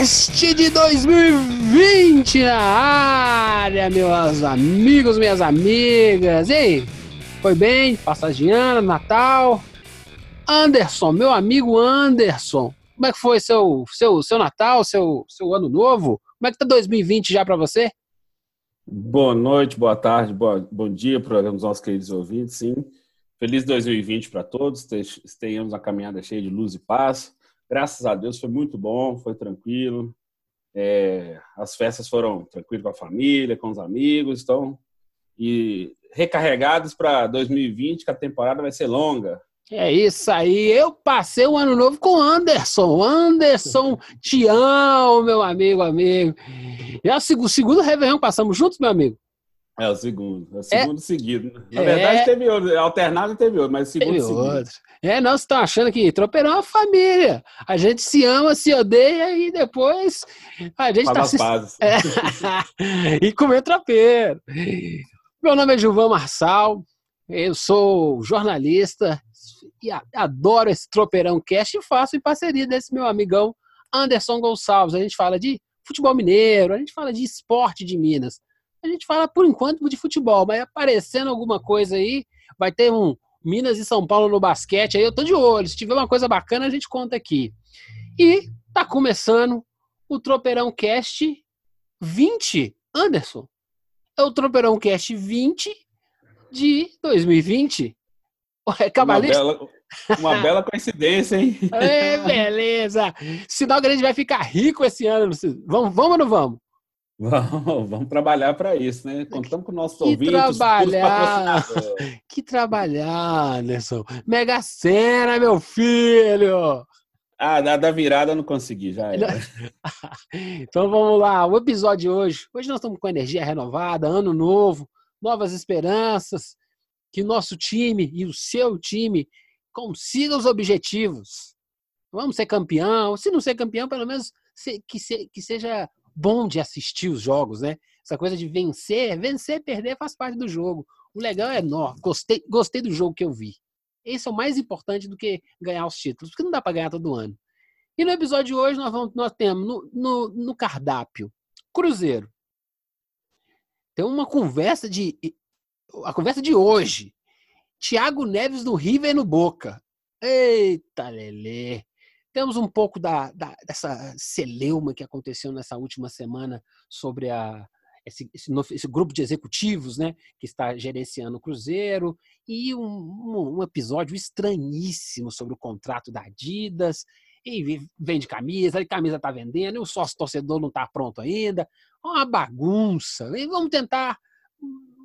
Cast de 2020 na área, meus amigos, minhas amigas. E aí, foi bem? Ano, Natal? Anderson, meu amigo Anderson, como é que foi seu, seu, seu Natal, seu, seu ano novo? Como é que tá 2020 já para você? Boa noite, boa tarde, boa, bom dia para os nossos queridos ouvintes, sim. Feliz 2020 para todos, tenhamos a caminhada cheia de luz e paz. Graças a Deus foi muito bom, foi tranquilo. É, as festas foram tranquilas com a família, com os amigos, então e recarregados para 2020, que a temporada vai ser longa. É isso aí. Eu passei o ano novo com Anderson. Anderson Tião, meu amigo, amigo. É o segundo Réveillon que passamos juntos, meu amigo. É o segundo, é o segundo é, seguido. Na é, verdade, teve outro, alternado teve outro, mas o segundo teve seguido. Outro. É, não, vocês estão achando que tropeirão é uma família. A gente se ama, se odeia e depois a gente Faz tá se... É. e comer tropeiro. Meu nome é Gilvan Marçal, eu sou jornalista e adoro esse tropeirão cast e faço em parceria desse meu amigão Anderson Gonçalves. A gente fala de futebol mineiro, a gente fala de esporte de Minas. A gente fala por enquanto de futebol, mas aparecendo alguma coisa aí, vai ter um Minas e São Paulo no basquete, aí eu tô de olho. Se tiver uma coisa bacana, a gente conta aqui. E tá começando o Tropeirão Cast 20. Anderson, é o Tropeirão Cast 20 de 2020. É cabalista? Uma bela, uma bela coincidência, hein? É, beleza. Sinal que a gente vai ficar rico esse ano. Vamos, vamos ou não vamos? Vamos, vamos trabalhar para isso, né? Contamos com o nosso que trabalhar, Que trabalhar, Anderson. Mega Sena, meu filho! Ah, da, da virada eu não consegui, já era. então vamos lá, o episódio de hoje. Hoje nós estamos com energia renovada, ano novo, novas esperanças, que nosso time e o seu time consigam os objetivos. Vamos ser campeão, se não ser campeão, pelo menos que, que seja bom de assistir os jogos, né? Essa coisa de vencer, vencer, perder faz parte do jogo. O legal é, nó, gostei, gostei do jogo que eu vi. Esse é o mais importante do que ganhar os títulos, porque não dá para ganhar todo ano. E no episódio de hoje nós, vamos, nós temos no, no, no cardápio Cruzeiro. Tem uma conversa de. A conversa de hoje. Tiago Neves do River no Boca. Eita, Lelê. Temos um pouco da, da, dessa celeuma que aconteceu nessa última semana sobre a, esse, esse, esse, grupo de executivos né, que está gerenciando o Cruzeiro e um, um, episódio estranhíssimo sobre o contrato da Adidas. E vende camisa, a camisa está vendendo, e o sócio torcedor não está pronto ainda. Uma bagunça. E vamos tentar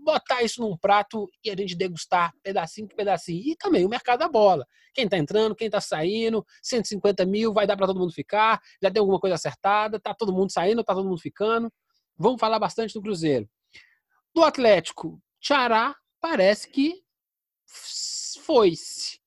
botar isso num prato e a gente degustar pedacinho por pedacinho. E também o mercado da bola. Quem está entrando, quem está saindo, 150 mil, vai dar para todo mundo ficar, já tem alguma coisa acertada, tá todo mundo saindo, tá todo mundo ficando. Vamos falar bastante do Cruzeiro. Do Atlético, Xará parece que foi-se.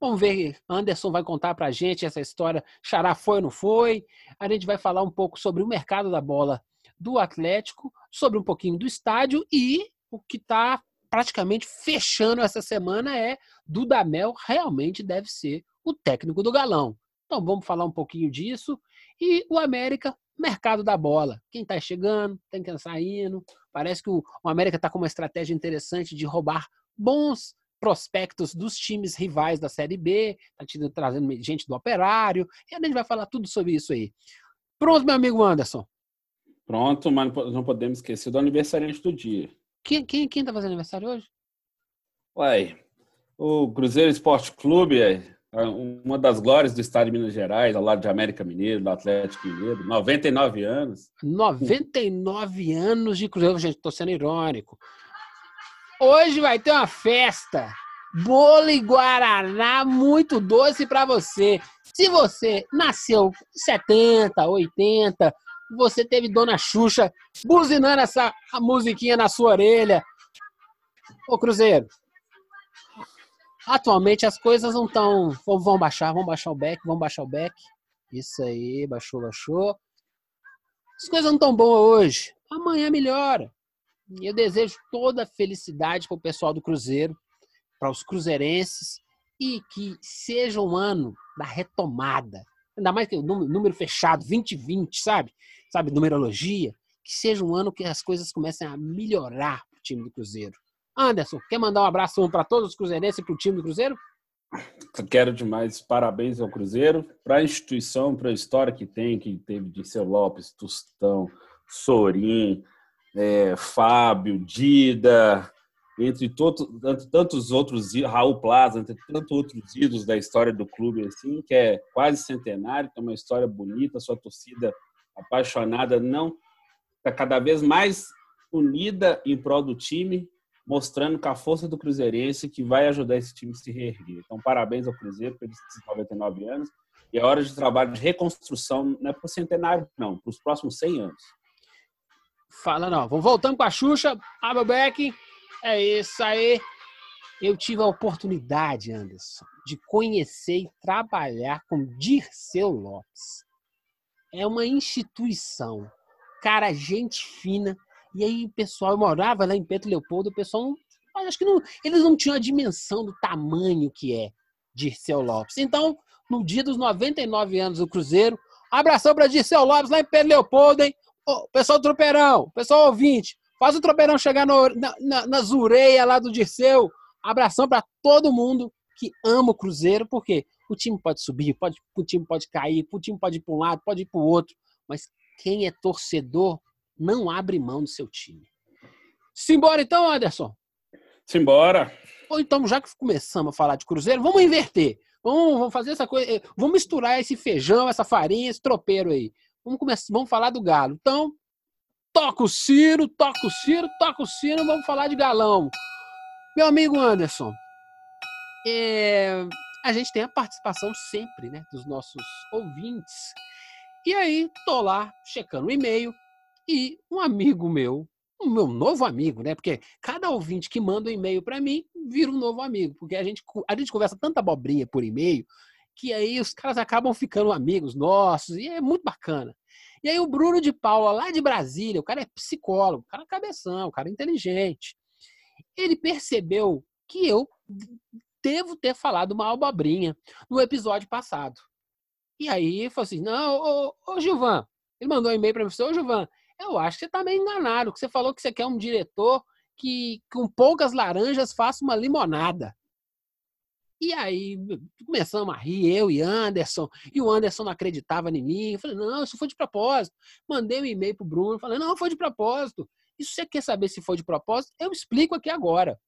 Vamos ver, Anderson vai contar para a gente essa história. Xará foi ou não foi? A gente vai falar um pouco sobre o mercado da bola do Atlético, sobre um pouquinho do estádio e o que está praticamente fechando essa semana é Dudamel realmente deve ser o técnico do galão. Então vamos falar um pouquinho disso. E o América, mercado da bola. Quem está chegando, tem quem está saindo. Parece que o, o América está com uma estratégia interessante de roubar bons prospectos dos times rivais da Série B, está trazendo gente do operário, e a gente vai falar tudo sobre isso aí. Pronto, meu amigo Anderson? Pronto, mas não podemos esquecer do aniversariante do dia. Quem, quem, quem tá fazendo aniversário hoje? Uai, o Cruzeiro Esporte Clube é uma das glórias do estado de Minas Gerais, ao lado de América Mineiro, do Atlético Mineiro, 99 anos. 99 anos de Cruzeiro, gente, tô sendo irônico. Hoje vai ter uma festa bolo e guaraná muito doce para você. Se você nasceu 70, 80, você teve Dona Xuxa buzinando essa musiquinha na sua orelha. Ô Cruzeiro, atualmente as coisas não estão. Vão baixar, vão baixar o back, vão baixar o back. Isso aí, baixou, baixou. As coisas não estão boas hoje. Amanhã melhora. E eu desejo toda a felicidade para o pessoal do Cruzeiro, para os cruzeirenses, e que seja um ano da retomada. Ainda mais que o número, fechado, 2020, sabe? Sabe, numerologia. Que seja um ano que as coisas comecem a melhorar para o time do Cruzeiro. Anderson, quer mandar um abraço para todos os cruzeirenses e para o time do Cruzeiro? Quero demais parabéns ao Cruzeiro, para a instituição, para a história que tem, que teve de Seu Lopes, Tostão, Sorim, é, Fábio, Dida, entre tantos outros, Raul Plaza, entre tantos outros ídolos da história do clube, assim, que é quase centenário, tem uma história bonita, sua torcida apaixonada, não está cada vez mais unida em prol do time, mostrando com a força do Cruzeirense que vai ajudar esse time a se reerguer. Então, parabéns ao Cruzeiro pelos 99 anos. E é hora de trabalho de reconstrução, não é para o centenário, não, para os próximos 100 anos. Fala não. Vamos voltando com a Xuxa. Abelbeck. É isso aí. Eu tive a oportunidade, Anderson, de conhecer e trabalhar com Dirceu Lopes. É uma instituição. Cara, gente fina. E aí, pessoal, eu morava lá em Pedro Leopoldo, o pessoal não, acho que não, eles não tinham a dimensão do tamanho que é Dirceu Lopes. Então, no dia dos 99 anos do Cruzeiro, abração para Dirceu Lopes lá em Pedro Leopoldo, hein? Ô, pessoal do pessoal ouvinte, faz o Tropeirão chegar no, na, na, nas ureias lá do Dirceu. Abração para todo mundo que ama o Cruzeiro, porque o time pode subir, pode, o time pode cair, o time pode ir para um lado, pode ir para o outro, mas quem é torcedor não abre mão do seu time. Simbora então, Anderson? Simbora. Ou então, já que começamos a falar de Cruzeiro, vamos inverter. Vamos, vamos fazer essa coisa. Eh, vamos misturar esse feijão, essa farinha, esse tropeiro aí. Vamos começar, vamos falar do Galo. Então, toca o sino, toca o sino, toca o sino, vamos falar de galão. Meu amigo Anderson, é, a gente tem a participação sempre, né, dos nossos ouvintes. E aí, tô lá checando o e-mail e um amigo meu, o meu novo amigo, né? Porque cada ouvinte que manda um e-mail para mim vira um novo amigo, porque a gente a gente conversa tanta abobrinha por e-mail que aí os caras acabam ficando amigos nossos, e é muito bacana. E aí o Bruno de Paula, lá de Brasília, o cara é psicólogo, o cara é cabeção, o cara é inteligente. Ele percebeu que eu devo ter falado uma abobrinha no episódio passado. E aí falou assim: não, ô, ô Gilvan, ele mandou um e-mail para mim, ô Gilvan, eu acho que você está meio enganado, que você falou que você quer um diretor que com poucas laranjas faça uma limonada. E aí começamos a rir, eu e Anderson, e o Anderson não acreditava em mim. Eu falei, não, isso foi de propósito. Mandei um e-mail pro Bruno, falei, não, foi de propósito. E se você quer saber se foi de propósito, eu explico aqui agora.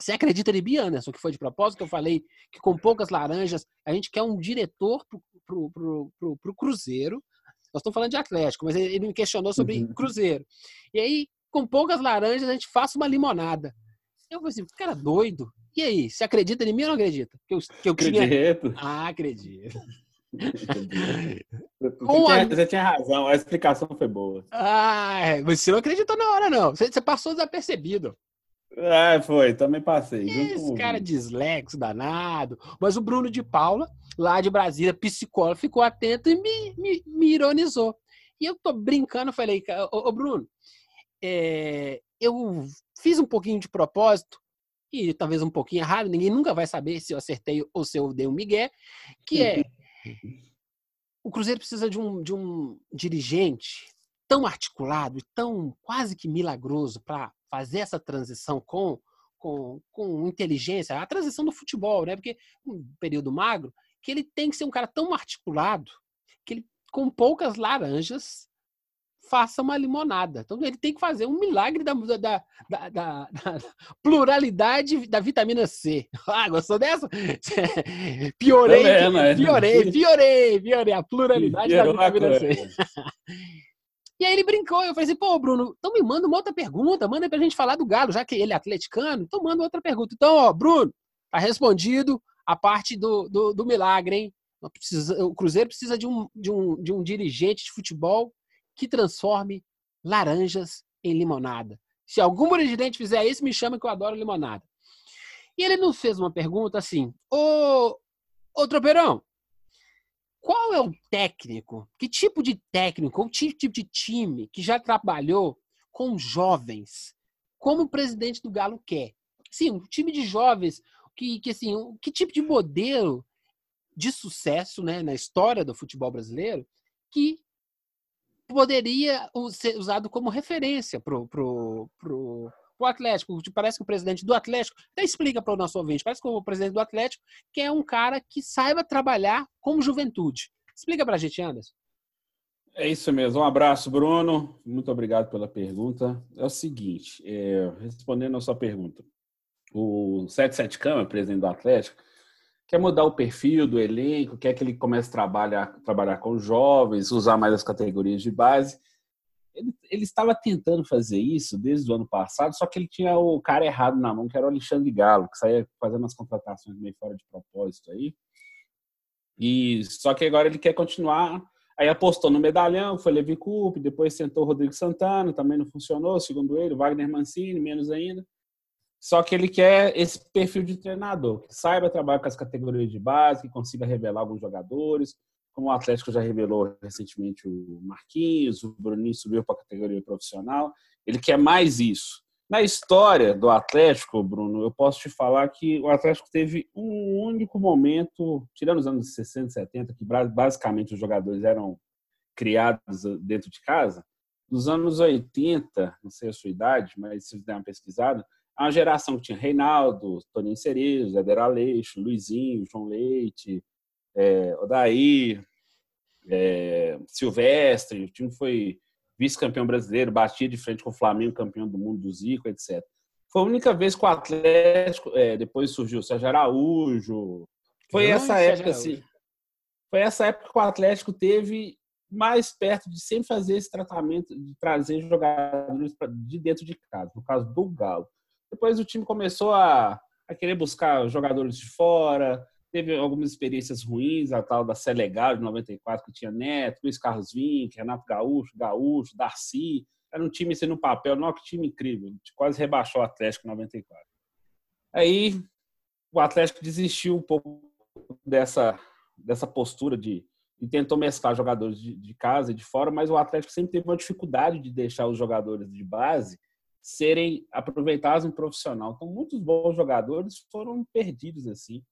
Você acredita em mim, Anderson, que foi de propósito? Que eu falei que com poucas laranjas a gente quer um diretor pro, pro, pro, pro, pro Cruzeiro. Nós estamos falando de Atlético, mas ele me questionou sobre uhum. Cruzeiro. E aí, com poucas laranjas, a gente faça uma limonada. Eu falei assim, cara doido. E aí, você acredita em mim ou não acredita? Que eu, que eu acredito. Tinha... Ah, acredito. Você, você tinha razão, a explicação foi boa. Ah, você não acreditou na hora, não. Você, você passou desapercebido. Ah, foi, também passei. Esse cara dislexo danado. Mas o Bruno de Paula, lá de Brasília, psicólogo, ficou atento e me, me, me ironizou. E eu tô brincando, falei, ô, ô Bruno, é, eu fiz um pouquinho de propósito, e talvez um pouquinho errado, ninguém nunca vai saber se eu acertei ou se eu dei um migué, que é o Cruzeiro precisa de um, de um dirigente tão articulado e tão quase que milagroso para fazer essa transição com, com, com inteligência, a transição do futebol, né? Porque um período magro, que ele tem que ser um cara tão articulado que ele, com poucas laranjas, faça uma limonada. Então ele tem que fazer um milagre da, da, da, da, da pluralidade da vitamina C. Ah, gostou dessa? Piorei, né? piorei, piorei, piorei a pluralidade da vitamina C. E aí ele brincou, eu falei assim, pô, Bruno, então me manda uma outra pergunta, manda pra gente falar do Galo, já que ele é atleticano, então manda outra pergunta. Então, ó, Bruno, Tá respondido a parte do, do, do milagre, hein? Precisa, o Cruzeiro precisa de um, de, um, de um dirigente de futebol que transforme laranjas em limonada. Se algum dirigente fizer isso, me chama que eu adoro limonada. E ele nos fez uma pergunta assim: Ô, ô Tropeirão, qual é o técnico? Que tipo de técnico, que tipo de time que já trabalhou com jovens, como o presidente do Galo quer? Sim, um time de jovens, que, que assim, que tipo de modelo de sucesso né, na história do futebol brasileiro que poderia ser usado como referência para pro, pro, pro Atlético. Parece que o presidente do Atlético, até explica para o nosso ouvinte, parece que o presidente do Atlético que é um cara que saiba trabalhar como juventude. Explica para a gente, Anderson. É isso mesmo. Um abraço, Bruno. Muito obrigado pela pergunta. É o seguinte, é, respondendo a sua pergunta, o 77 Câmara, presidente do Atlético, quer mudar o perfil do elenco, quer que ele comece a trabalhar, trabalhar com jovens, usar mais as categorias de base. Ele, ele, estava tentando fazer isso desde o ano passado, só que ele tinha o cara errado na mão, que era o Alexandre Galo, que saía fazendo as contratações meio fora de propósito aí. E só que agora ele quer continuar. Aí apostou no medalhão, foi Levi Coupe, depois sentou o Rodrigo Santana, também não funcionou, segundo ele, Wagner Mancini, menos ainda. Só que ele quer esse perfil de treinador, que saiba trabalhar com as categorias de base, que consiga revelar alguns jogadores, como o Atlético já revelou recentemente o Marquinhos, o Bruninho subiu para a categoria profissional. Ele quer mais isso. Na história do Atlético, Bruno, eu posso te falar que o Atlético teve um único momento, tirando os anos 60 e 70, que basicamente os jogadores eram criados dentro de casa. Nos anos 80, não sei a sua idade, mas se der uma pesquisada, a geração que tinha Reinaldo, Toninho Cerezo, Éder Aleixo, Luizinho, João Leite, é, Odair, é, Silvestre, o time foi vice-campeão brasileiro, batia de frente com o Flamengo, campeão do mundo do Zico, etc. Foi a única vez que o Atlético, é, depois surgiu o Sérgio Araújo. Foi Não, essa época, assim. Foi essa época que o Atlético teve mais perto de sempre fazer esse tratamento de trazer jogadores de dentro de casa, no caso do Galo. Depois o time começou a, a querer buscar jogadores de fora, teve algumas experiências ruins, a tal da Selegal de 94, que tinha Neto, Luiz Carlos Vinck, Renato Gaúcho, Gaúcho, Darcy. Era um time sendo assim, papel, não que time incrível, quase rebaixou o Atlético em 94. Aí o Atlético desistiu um pouco dessa, dessa postura de e tentou mesclar jogadores de, de casa e de fora, mas o Atlético sempre teve uma dificuldade de deixar os jogadores de base serem aproveitados em profissional. Então, muitos bons jogadores foram perdidos assim.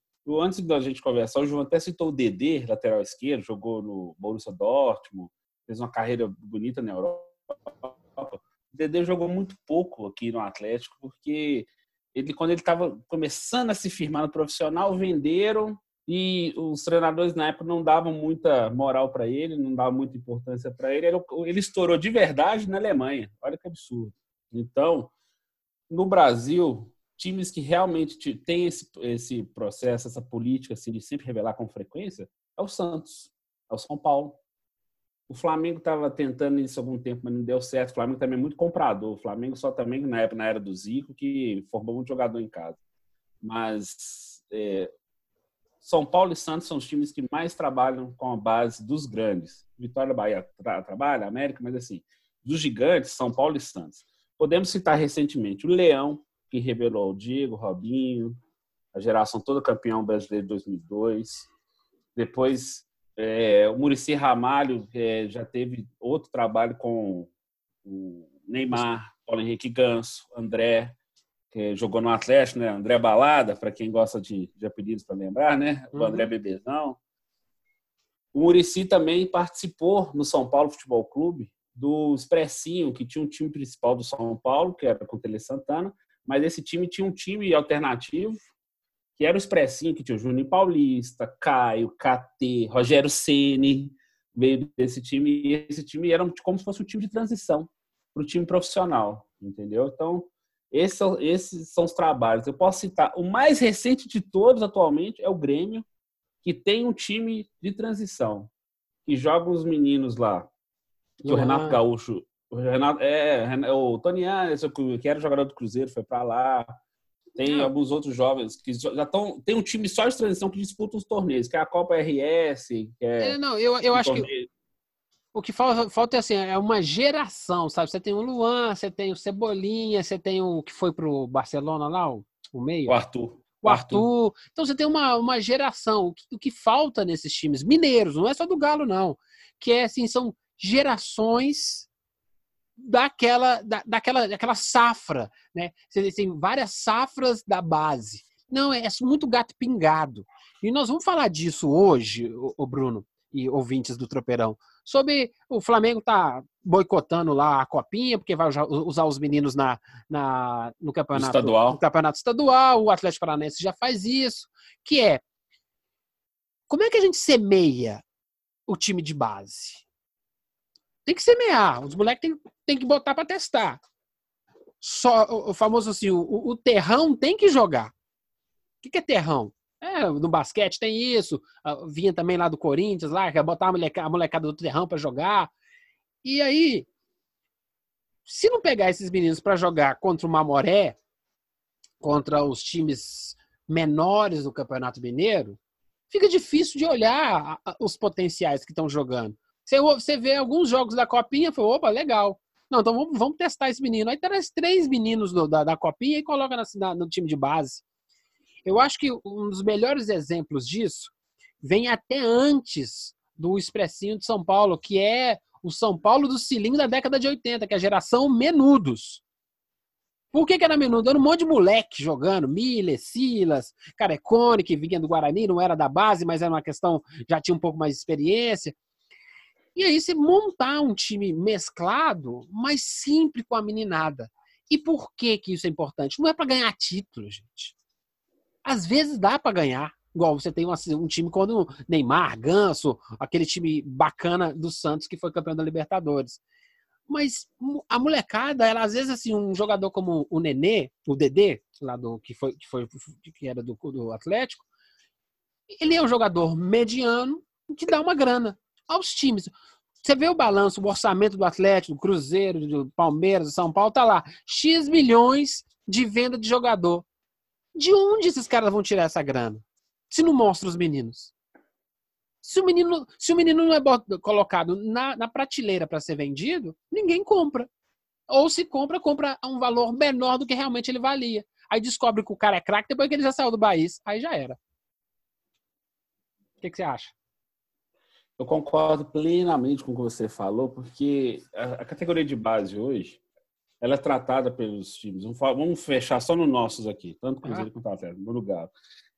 Antes da gente conversar, o João até citou o Dedê, lateral esquerdo, jogou no Borussia Dortmund, fez uma carreira bonita na Europa. O Dedê jogou muito pouco aqui no Atlético, porque ele, quando ele estava começando a se firmar no profissional, venderam e os treinadores na época não davam muita moral para ele, não davam muita importância para ele. Ele estourou de verdade na Alemanha. Olha que absurdo. Então, no Brasil, times que realmente têm esse, esse processo, essa política assim, de sempre revelar com frequência, é o Santos, é o São Paulo. O Flamengo estava tentando isso há algum tempo, mas não deu certo. O Flamengo também é muito comprador. O Flamengo só também na época na era do Zico que formou muito jogador em casa. Mas é, São Paulo e Santos são os times que mais trabalham com a base dos grandes. Vitória Bahia tra trabalha, América, mas assim, dos gigantes, São Paulo e Santos. Podemos citar recentemente o Leão, que revelou o Diego, Robinho, a geração toda campeão brasileiro de 2002. Depois, é, o Murici Ramalho é, já teve outro trabalho com o Neymar, Paulo Henrique Ganso, André, que jogou no Atlético, né? André Balada, para quem gosta de, de apelidos para lembrar, né? O André uhum. Bebezão. O Murici também participou no São Paulo Futebol Clube do Expressinho, que tinha um time principal do São Paulo, que era com o Tele Santana, mas esse time tinha um time alternativo, que era o Expressinho, que tinha o Juninho Paulista, Caio, KT, Rogério Ceni veio desse time, e esse time era como se fosse um time de transição para o time profissional, entendeu? Então, esses são, esses são os trabalhos. Eu posso citar, o mais recente de todos atualmente é o Grêmio, que tem um time de transição, que joga os meninos lá, que o Renato Gaúcho. O Renato, é, o Tony Anderson, que era jogador do Cruzeiro, foi para lá. Tem não. alguns outros jovens que já estão. Tem um time só de transição que disputa os torneios, que é a Copa RS, que é. é não, eu, eu acho torneio. que. O que falta, falta é assim, é uma geração, sabe? Você tem o Luan, você tem o Cebolinha, você tem o que foi pro Barcelona lá, o, o meio. O Arthur. O Arthur. Arthur. Então você tem uma, uma geração. O que, o que falta nesses times mineiros, não é só do Galo, não. Que é assim, são gerações daquela, da, daquela, daquela safra, né? Você tem várias safras da base. Não, é, é muito gato pingado. E nós vamos falar disso hoje, o Bruno e ouvintes do Tropeirão, sobre o Flamengo tá boicotando lá a copinha, porque vai usar os meninos na, na, no, campeonato, estadual. no campeonato estadual, o Atlético Paranaense já faz isso, que é como é que a gente semeia o time de base? Tem que semear. Os moleques tem, tem que botar para testar. Só o, famoso assim, o, o, terrão tem que jogar. O que, que é terrão? É, no basquete tem isso. Vinha também lá do Corinthians, lá, que botar a molecada, a molecada do terrão para jogar. E aí, se não pegar esses meninos para jogar contra o Mamoré, contra os times menores do Campeonato Mineiro, fica difícil de olhar os potenciais que estão jogando. Você, vê alguns jogos da Copinha, foi, opa, legal. Não, então vamos, vamos testar esse menino. Aí traz três meninos do, da, da Copinha e coloca na, no time de base. Eu acho que um dos melhores exemplos disso vem até antes do Expressinho de São Paulo, que é o São Paulo do cilindro da década de 80, que é a geração Menudos. Por que, que era menudo? Era um monte de moleque jogando, Miller, Silas, Carecone, que vinha do Guarani, não era da base, mas era uma questão, já tinha um pouco mais de experiência. E aí você montar um time mesclado, mas simples com a meninada. E por que que isso é importante? Não é para ganhar título, gente. Às vezes dá para ganhar. Igual você tem um, um time quando Neymar, Ganso, aquele time bacana do Santos que foi campeão da Libertadores. Mas a molecada, ela às vezes assim, um jogador como o Nenê, o Dedê, lá do que foi que foi que era do, do Atlético, ele é um jogador mediano que dá uma grana aos times. Você vê o balanço, o orçamento do Atlético, do Cruzeiro, do Palmeiras, do São Paulo, tá lá. X milhões de venda de jogador. De onde esses caras vão tirar essa grana? Se não mostra os meninos. Se o menino, se o menino não é colocado na, na prateleira para ser vendido, ninguém compra. Ou se compra, compra a um valor menor do que realmente ele valia. Aí descobre que o cara é craque depois que ele já saiu do Bahia. Aí já era. O que, que você acha? Eu concordo plenamente com o que você falou, porque a, categoria de base hoje ela é tratada pelos times. Vamos fechar só nos nossos aqui, tanto Cruzeiro ah. quanto Atlético, no lugar.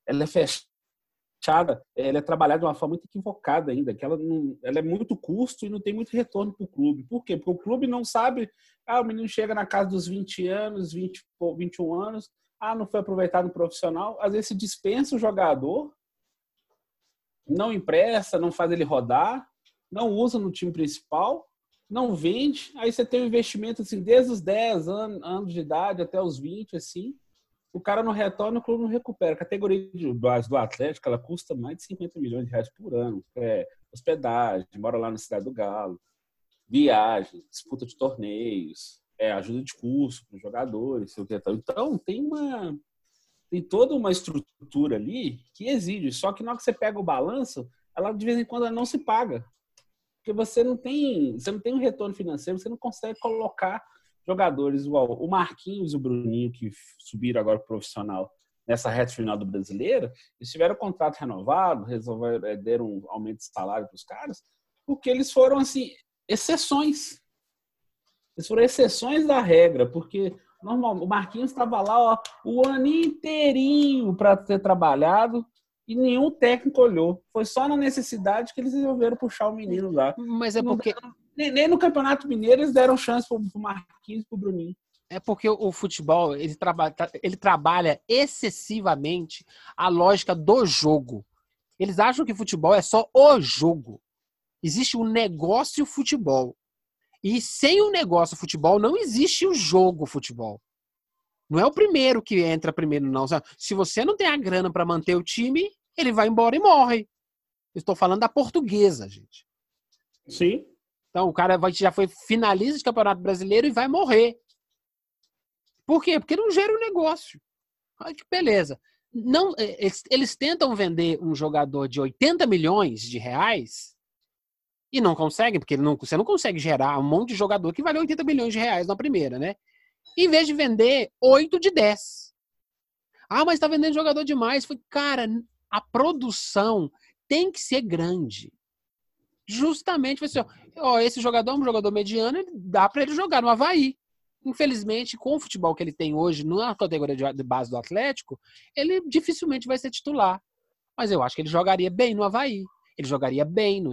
Ela é fechada, ela é trabalhada de uma forma muito equivocada ainda, que ela, não, ela é muito custo e não tem muito retorno para o clube. Por quê? Porque o clube não sabe, ah, o menino chega na casa dos 20 anos, 20, 21 anos, ah, não foi aproveitado no profissional, às vezes se dispensa o jogador não empresta, não faz ele rodar, não usa no time principal, não vende. Aí você tem um investimento assim, desde os 10 anos, anos de idade até os 20, assim. O cara não retorna, o clube não recupera. A categoria de base do Atlético, ela custa mais de 50 milhões de reais por ano. É hospedagem, mora lá na Cidade do Galo, viagem, disputa de torneios, é, ajuda de curso para os jogadores, sei o que Então, tem uma tem toda uma estrutura ali que exige. Só que na hora que você pega o balanço, ela de vez em quando não se paga. Porque você não tem, você não tem um retorno financeiro, você não consegue colocar jogadores igual o Marquinhos e o Bruninho que subiram agora pro profissional nessa reta final do brasileiro, eles tiveram contrato renovado, resolveram é, deram um aumento de salário para os caras, porque eles foram assim exceções. Eles foram exceções da regra, porque Normal, o Marquinhos estava lá ó, o ano inteirinho para ter trabalhado e nenhum técnico olhou. Foi só na necessidade que eles resolveram puxar o menino lá. Mas é porque. Nem, nem no Campeonato Mineiro eles deram chance para o Marquinhos e para o Bruninho. É porque o futebol ele, traba, ele trabalha excessivamente a lógica do jogo. Eles acham que futebol é só o jogo. Existe o um negócio futebol. E sem o negócio futebol não existe o jogo futebol. Não é o primeiro que entra primeiro, não. Se você não tem a grana para manter o time, ele vai embora e morre. estou falando da portuguesa, gente. Sim. Então o cara vai, já foi finalista de campeonato brasileiro e vai morrer. Por quê? Porque não gera o um negócio. Beleza. Não, é, eles, eles tentam vender um jogador de 80 milhões de reais e não conseguem, porque não, você não consegue gerar um monte de jogador que vale 80 milhões de reais na primeira, né? Em vez de vender 8 de 10. Ah, mas tá vendendo jogador demais. Foi, cara, a produção tem que ser grande. Justamente, assim, ó, esse jogador é um jogador mediano, dá para ele jogar no Havaí. Infelizmente, com o futebol que ele tem hoje na categoria de base do Atlético, ele dificilmente vai ser titular. Mas eu acho que ele jogaria bem no Havaí. Ele jogaria bem no.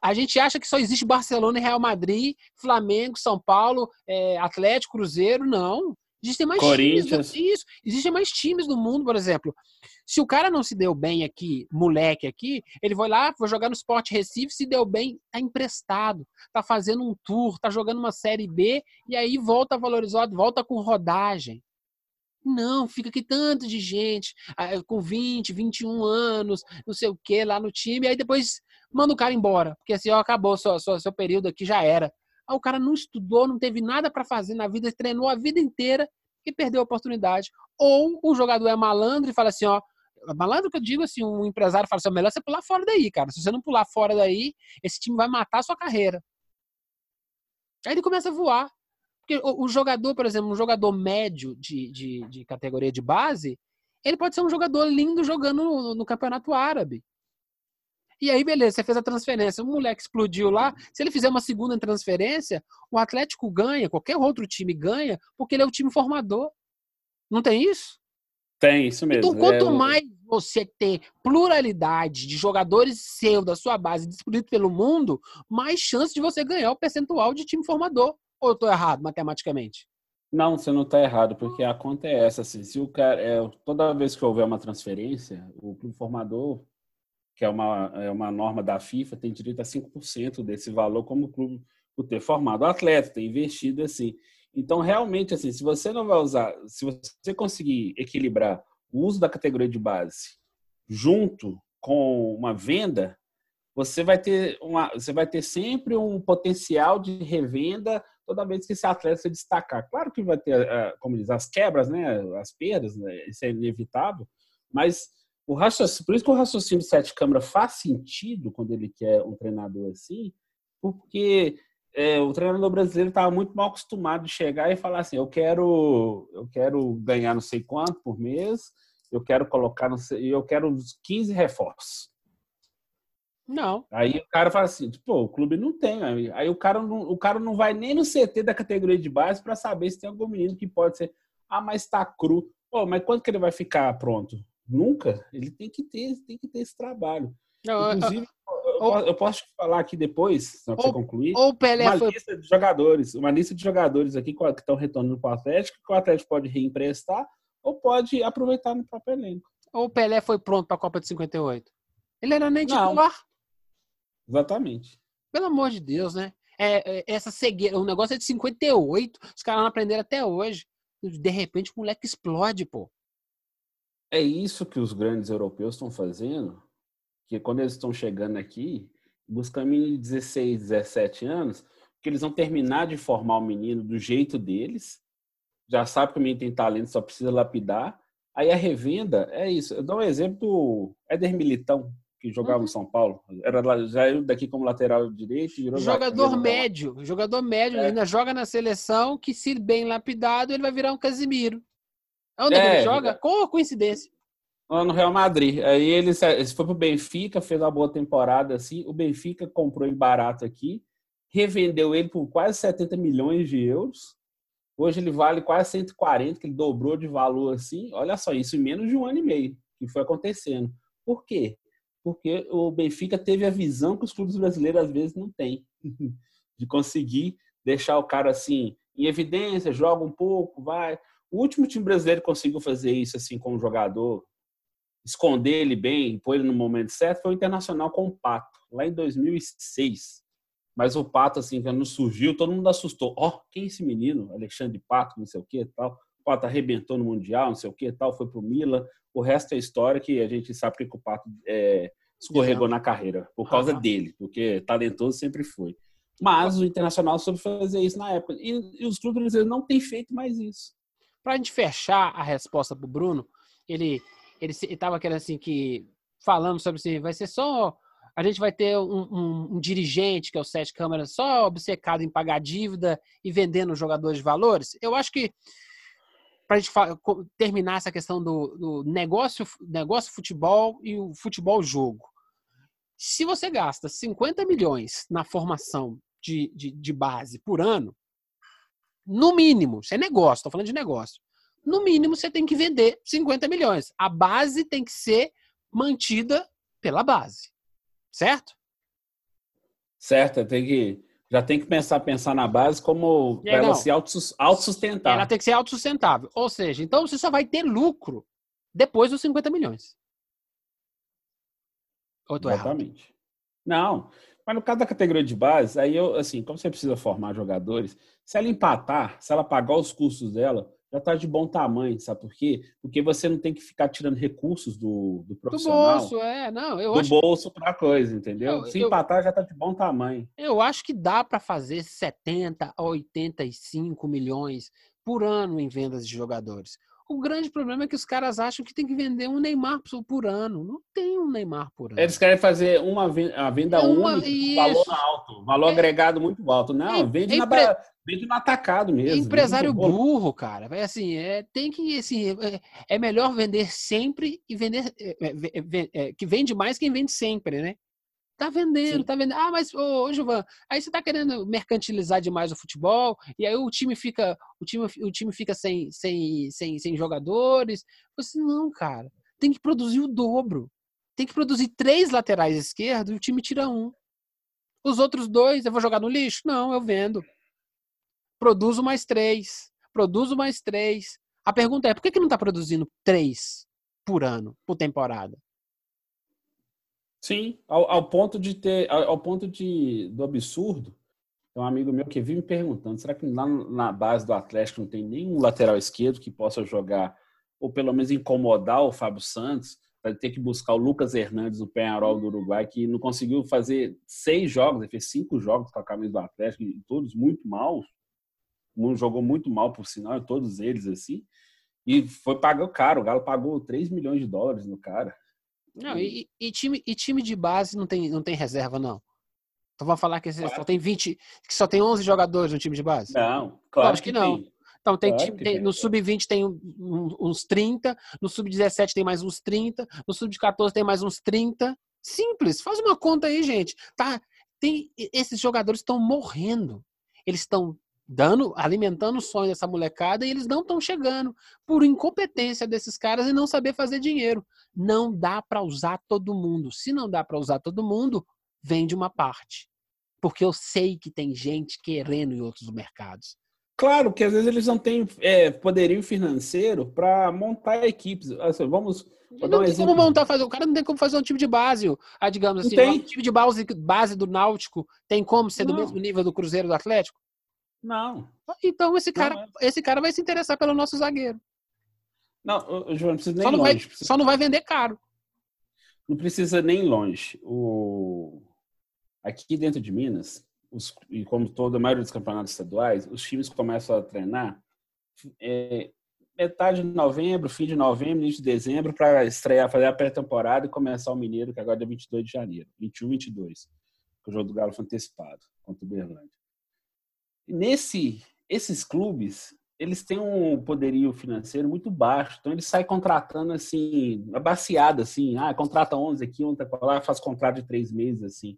A gente acha que só existe Barcelona e Real Madrid, Flamengo, São Paulo, é, Atlético, Cruzeiro. Não. Existem mais times. Isso. Existem mais times no mundo, por exemplo. Se o cara não se deu bem aqui, moleque aqui, ele vai lá, vai jogar no Sport Recife, se deu bem, tá emprestado, tá fazendo um tour, tá jogando uma série B e aí volta valorizado, volta com rodagem. Não, fica aqui tanto de gente ah, com 20, 21 anos, não sei o que, lá no time, e aí depois manda o cara embora, porque assim, ó, acabou seu, seu, seu período aqui, já era. Aí o cara não estudou, não teve nada para fazer na vida, treinou a vida inteira e perdeu a oportunidade. Ou o jogador é malandro e fala assim, ó, malandro que eu digo assim, um empresário fala assim, melhor você pular fora daí, cara. Se você não pular fora daí, esse time vai matar a sua carreira. Aí ele começa a voar. Porque o, o jogador, por exemplo, um jogador médio de, de, de, categoria de base, ele pode ser um jogador lindo jogando no, no campeonato árabe. E aí, beleza, você fez a transferência, o moleque explodiu lá. Se ele fizer uma segunda transferência, o Atlético ganha, qualquer outro time ganha, porque ele é o time formador. Não tem isso? Tem, isso mesmo. Então, quanto é... mais você ter pluralidade de jogadores seu, da sua base, distribuído pelo mundo, mais chance de você ganhar o percentual de time formador. Ou eu estou errado matematicamente? Não, você não está errado, porque a conta é essa. Assim, se o cara, é, toda vez que houver uma transferência, o clube formador, que é uma, é uma norma da FIFA, tem direito a 5% desse valor como clube por ter formado o atleta, ter investido assim. Então, realmente, assim, se você não vai usar, se você conseguir equilibrar o uso da categoria de base junto com uma venda, você vai ter uma, você vai ter sempre um potencial de revenda toda vez que esse atleta se destacar. Claro que vai ter, eh, como diz, as quebras, né, as perdas, né, isso é inevitável, mas o raciocínio, por isso que o raciocínio de sete câmara faz sentido quando ele quer um treinador assim, porque é, o treinador brasileiro estava muito mal acostumado de chegar e falar assim: eu quero, eu quero ganhar não sei quanto por mês, eu quero colocar, não sei, eu quero uns 15 reforços. Não. Aí o cara fala assim, pô, o clube não tem. Aí o cara não, o cara não vai nem no CT da categoria de base para saber se tem algum menino que pode ser. Ah, mas está cru. Pô, mas quando que ele vai ficar pronto? Nunca. Ele tem que ter, tem que ter esse trabalho. Não, Inclusive, ou, eu posso te falar aqui depois, para você concluir. Ou Pelé uma foi... lista de jogadores, uma lista de jogadores aqui que estão retornando para o Atlético, que o Atlético pode reemprestar ou pode aproveitar no próprio elenco. Ou o Pelé foi pronto para a Copa de 58? Ele era nem titular. Exatamente. Pelo amor de Deus, né? É, é, essa cegueira, o negócio é de 58, os caras não aprenderam até hoje. De repente o moleque explode, pô. É isso que os grandes europeus estão fazendo que quando eles estão chegando aqui, buscando menino de 16, 17 anos, que eles vão terminar de formar o menino do jeito deles, já sabe que o menino tem talento, só precisa lapidar. Aí a revenda é isso. Eu dou um exemplo do Éder Militão, que jogava uhum. no São Paulo. Era já daqui como lateral direito. jogador médio, jogador médio, é. ainda joga na seleção, que se bem lapidado, ele vai virar um Casimiro. Onde é, ele joga? Com coincidência no Real Madrid. Aí ele, ele foi pro Benfica, fez uma boa temporada assim. O Benfica comprou ele barato aqui, revendeu ele por quase 70 milhões de euros. Hoje ele vale quase 140, que ele dobrou de valor assim. Olha só, isso em menos de um ano e meio que foi acontecendo. Por quê? Porque o Benfica teve a visão que os clubes brasileiros às vezes não têm, de conseguir deixar o cara assim em evidência, joga um pouco, vai. O último time brasileiro que conseguiu fazer isso assim com um jogador esconder ele bem, pôr ele no momento certo, foi o Internacional com o Pato, lá em 2006. Mas o Pato, assim, quando surgiu, todo mundo assustou. Ó, oh, quem é esse menino? Alexandre Pato, não sei o que tal. O Pato arrebentou no Mundial, não sei o que tal, foi pro Milan. O resto é história que a gente sabe que o Pato é, escorregou na carreira, por causa dele, porque talentoso sempre foi. Mas o Internacional soube fazer isso na época. E, e os clubes brasileiros não têm feito mais isso. Para a gente fechar a resposta para o Bruno, ele ele estava querendo assim que falando sobre assim, vai ser só a gente vai ter um, um, um, dirigente, que é o Sete Câmaras, só obcecado em pagar dívida e vendendo jogadores de valores. Eu acho que, para a gente terminar essa questão do, do, negócio, negócio futebol e o futebol jogo. Se você gasta 50 milhões na formação de, de, de base por ano, no mínimo, isso é negócio, estou falando de negócio. No mínimo, você tem que vender 50 milhões. A base tem que ser mantida pela base. Certo? Certo, tem que já tem que pensar pensar na base como para ela se autossustentar. Ela tem que ser autossustentável. Ou seja, então você só vai ter lucro depois dos 50 milhões. Ou tô Exatamente. Errado? Não. Mas no caso da categoria de base, aí eu, assim, como você precisa formar jogadores, se ela empatar, se ela pagar os custos dela, já está de bom tamanho, sabe por quê? Porque você não tem que ficar tirando recursos do, do profissional. Do bolso, é, não, eu do acho... bolso para coisa, entendeu? Eu, Se eu, empatar, já está de bom tamanho. Eu acho que dá para fazer 70 a 85 milhões por ano em vendas de jogadores. O grande problema é que os caras acham que tem que vender um Neymar por ano. Não tem um Neymar por ano. Eles querem fazer uma venda, venda é uma, única, isso. valor alto, valor é, agregado muito alto. Não, é, vende, é na, empre... vende no atacado mesmo. Empresário burro, cara. É assim, é, tem que assim, é, é melhor vender sempre e vender é, que vende mais quem vende sempre, né? Tá vendendo, Sim. tá vendendo. Ah, mas, ô, ô Gilvan, aí você tá querendo mercantilizar demais o futebol, e aí o time fica, o time, o time fica sem, sem, sem, sem jogadores. Você, não, cara. Tem que produzir o dobro. Tem que produzir três laterais esquerdos e o time tira um. Os outros dois, eu vou jogar no lixo? Não, eu vendo. Produzo mais três. Produzo mais três. A pergunta é, por que, que não está produzindo três por ano, por temporada? Sim, ao, ao ponto de ter, ao, ao, ponto de do absurdo. Tem um amigo meu que vive me perguntando: será que lá na base do Atlético não tem nenhum lateral esquerdo que possa jogar, ou pelo menos incomodar o Fábio Santos, para ter que buscar o Lucas Hernandes no Penharol do Uruguai, que não conseguiu fazer seis jogos, ele fez cinco jogos com a camisa do Atlético, todos muito mal. Jogou muito mal, por sinal, todos eles assim. E foi pagou caro. O Galo pagou 3 milhões de dólares no cara. Não, e, e, time, e time de base não tem, não tem reserva, não. Então vamos falar que claro. só tem 20, que só tem 11 jogadores no time de base? Não, claro Acho que, que não. Tem. Então, tem claro time, tem, no sub-20 tem uns 30, no sub-17 tem mais uns 30, no sub-14 tem mais uns 30. Simples, faz uma conta aí, gente. Tá, tem, esses jogadores estão morrendo. Eles estão dando, alimentando o sonho dessa molecada e eles não estão chegando por incompetência desses caras e não saber fazer dinheiro. Não dá para usar todo mundo. Se não dá para usar todo mundo, vende uma parte. Porque eu sei que tem gente querendo em outros mercados. Claro que às vezes eles não têm é, poderio financeiro para montar equipes. Assim, vamos. Não um tem exemplo. como montar, fazer. O cara não tem como fazer um time de base. Ah, digamos assim, um time de base, base do Náutico tem como ser não. do mesmo nível do Cruzeiro do Atlético? Não. Então esse cara, não, é. esse cara vai se interessar pelo nosso zagueiro. Não, João não precisa nem só não longe. Vai, precisa... Só não vai vender caro. Não precisa nem longe. O... Aqui dentro de Minas, os, e como toda a maioria dos campeonatos estaduais, os times começam a treinar é, metade de novembro, fim de novembro, início de dezembro, para estrear, fazer a pré-temporada e começar o Mineiro, que agora é dia 22 de janeiro, 21, 22, que o jogo do Galo foi antecipado contra o Berlândia. Nesse, esses clubes, eles têm um poderio financeiro muito baixo, então eles saem contratando assim, abaciado assim, ah, contrata 11 aqui, 11 lá, faz contrato de três meses assim.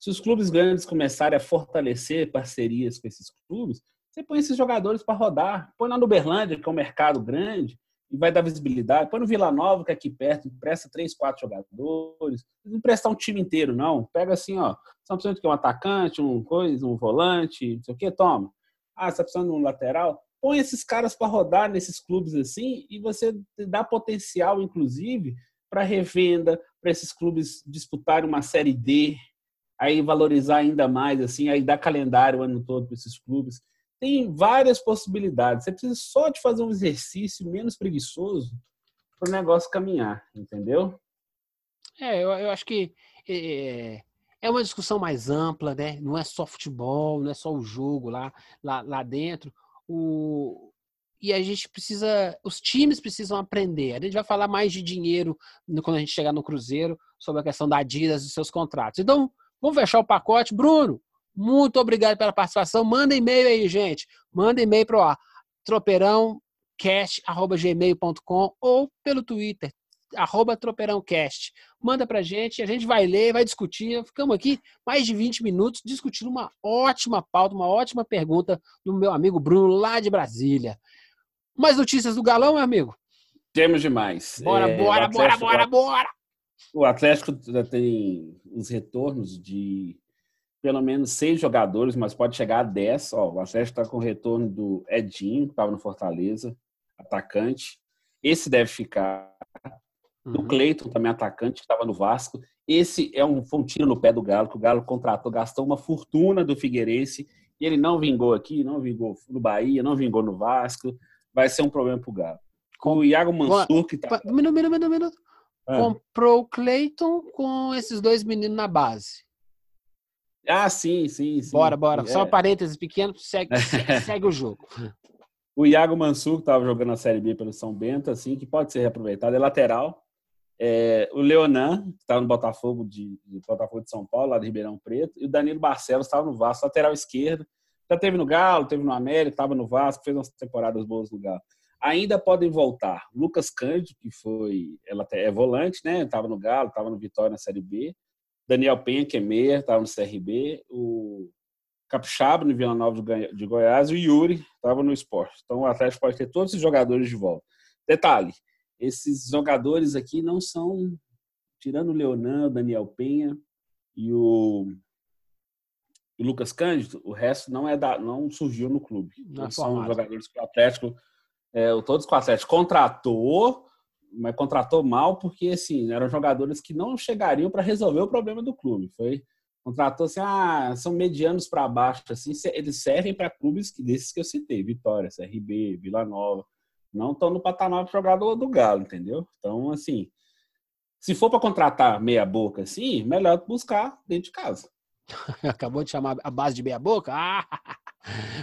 Se os clubes grandes começarem a fortalecer parcerias com esses clubes, você põe esses jogadores para rodar, põe lá no Berlândia, que é um mercado grande, e vai dar visibilidade. Põe no Vila Nova, que é aqui perto, empresta três, quatro jogadores. Não emprestar um time inteiro, não. Pega assim, ó. Você não precisa de um atacante, um coisa, um volante, não sei o quê, toma. Ah, você está precisando de um lateral? Põe esses caras para rodar nesses clubes assim e você dá potencial, inclusive, para revenda, para esses clubes disputarem uma Série D, aí valorizar ainda mais, assim, aí dar calendário o ano todo para esses clubes tem várias possibilidades. Você precisa só de fazer um exercício menos preguiçoso para o negócio caminhar, entendeu? É, eu, eu acho que é, é, uma discussão mais ampla, né? Não é só futebol, não é só o jogo lá, lá, lá dentro. O, e a gente precisa, os times precisam aprender. A gente vai falar mais de dinheiro quando a gente chegar no Cruzeiro, sobre a questão da Adidas e seus contratos. Então, vamos fechar o pacote. Bruno, muito obrigado pela participação. Manda e-mail aí, gente. Manda e-mail para tropeirãocast.gmail.com ou pelo Twitter, arroba tropeirãocast. Manda pra gente, a gente vai ler, vai discutir. Ficamos aqui mais de 20 minutos discutindo uma ótima pauta, uma ótima pergunta do meu amigo Bruno, lá de Brasília. Mais notícias do Galão, meu amigo? Temos demais. Bora, é, bora, Atlético, bora, bora, bora! O Atlético já tem os retornos de pelo menos seis jogadores, mas pode chegar a dez. Ó, o Atlético está com o retorno do Edinho, que estava no Fortaleza, atacante. Esse deve ficar. Do uhum. Cleiton, também atacante, que estava no Vasco. Esse é um, foi um tiro no pé do Galo, que o Galo contratou, gastou uma fortuna do Figueirense e ele não vingou aqui, não vingou no Bahia, não vingou no Vasco vai ser um problema pro Galo. Com o Iago Mansur, que tá. Minuto, minuto, minuto, minuto. Ah. Comprou o Cleiton com esses dois meninos na base. Ah, sim, sim, sim. Bora, bora. É. Só um parênteses pequeno, segue, segue o jogo. O Iago Mansur, que estava jogando na Série B pelo São Bento, assim, que pode ser reaproveitado, é lateral. É, o Leonan, que estava no Botafogo de, de, Botafogo de São Paulo, lá de Ribeirão Preto, e o Danilo Barcelos estava no Vasco, lateral esquerdo. Já teve no Galo, teve no América, estava no Vasco, fez umas temporadas boas no Galo. Ainda podem voltar Lucas Cândido, que foi ela é volante, né? Estava no Galo, estava no Vitória na Série B. Daniel Penha, que é meia, estava no CRB. O Capixaba, no Vila Nova de Goiás. E o Yuri, estava no esporte. Então o Atlético pode ter todos esses jogadores de volta. Detalhe, esses jogadores aqui não são, tirando o Leonan, o Daniel Penha e o e Lucas Cândido, o resto não é da, não surgiu no clube. Não são jogadores que o Atlético, é, todos que o Atlético contratou, mas contratou mal porque assim eram jogadores que não chegariam para resolver o problema do clube. Foi contratou assim, ah, são medianos para baixo, assim, eles servem para clubes que desses que eu citei, Vitória, CRB, Vila Nova, não estão no patamar de jogador do Galo, entendeu? Então, assim, se for para contratar meia boca assim, melhor buscar dentro de casa. Acabou de chamar a base de meia boca? Ah!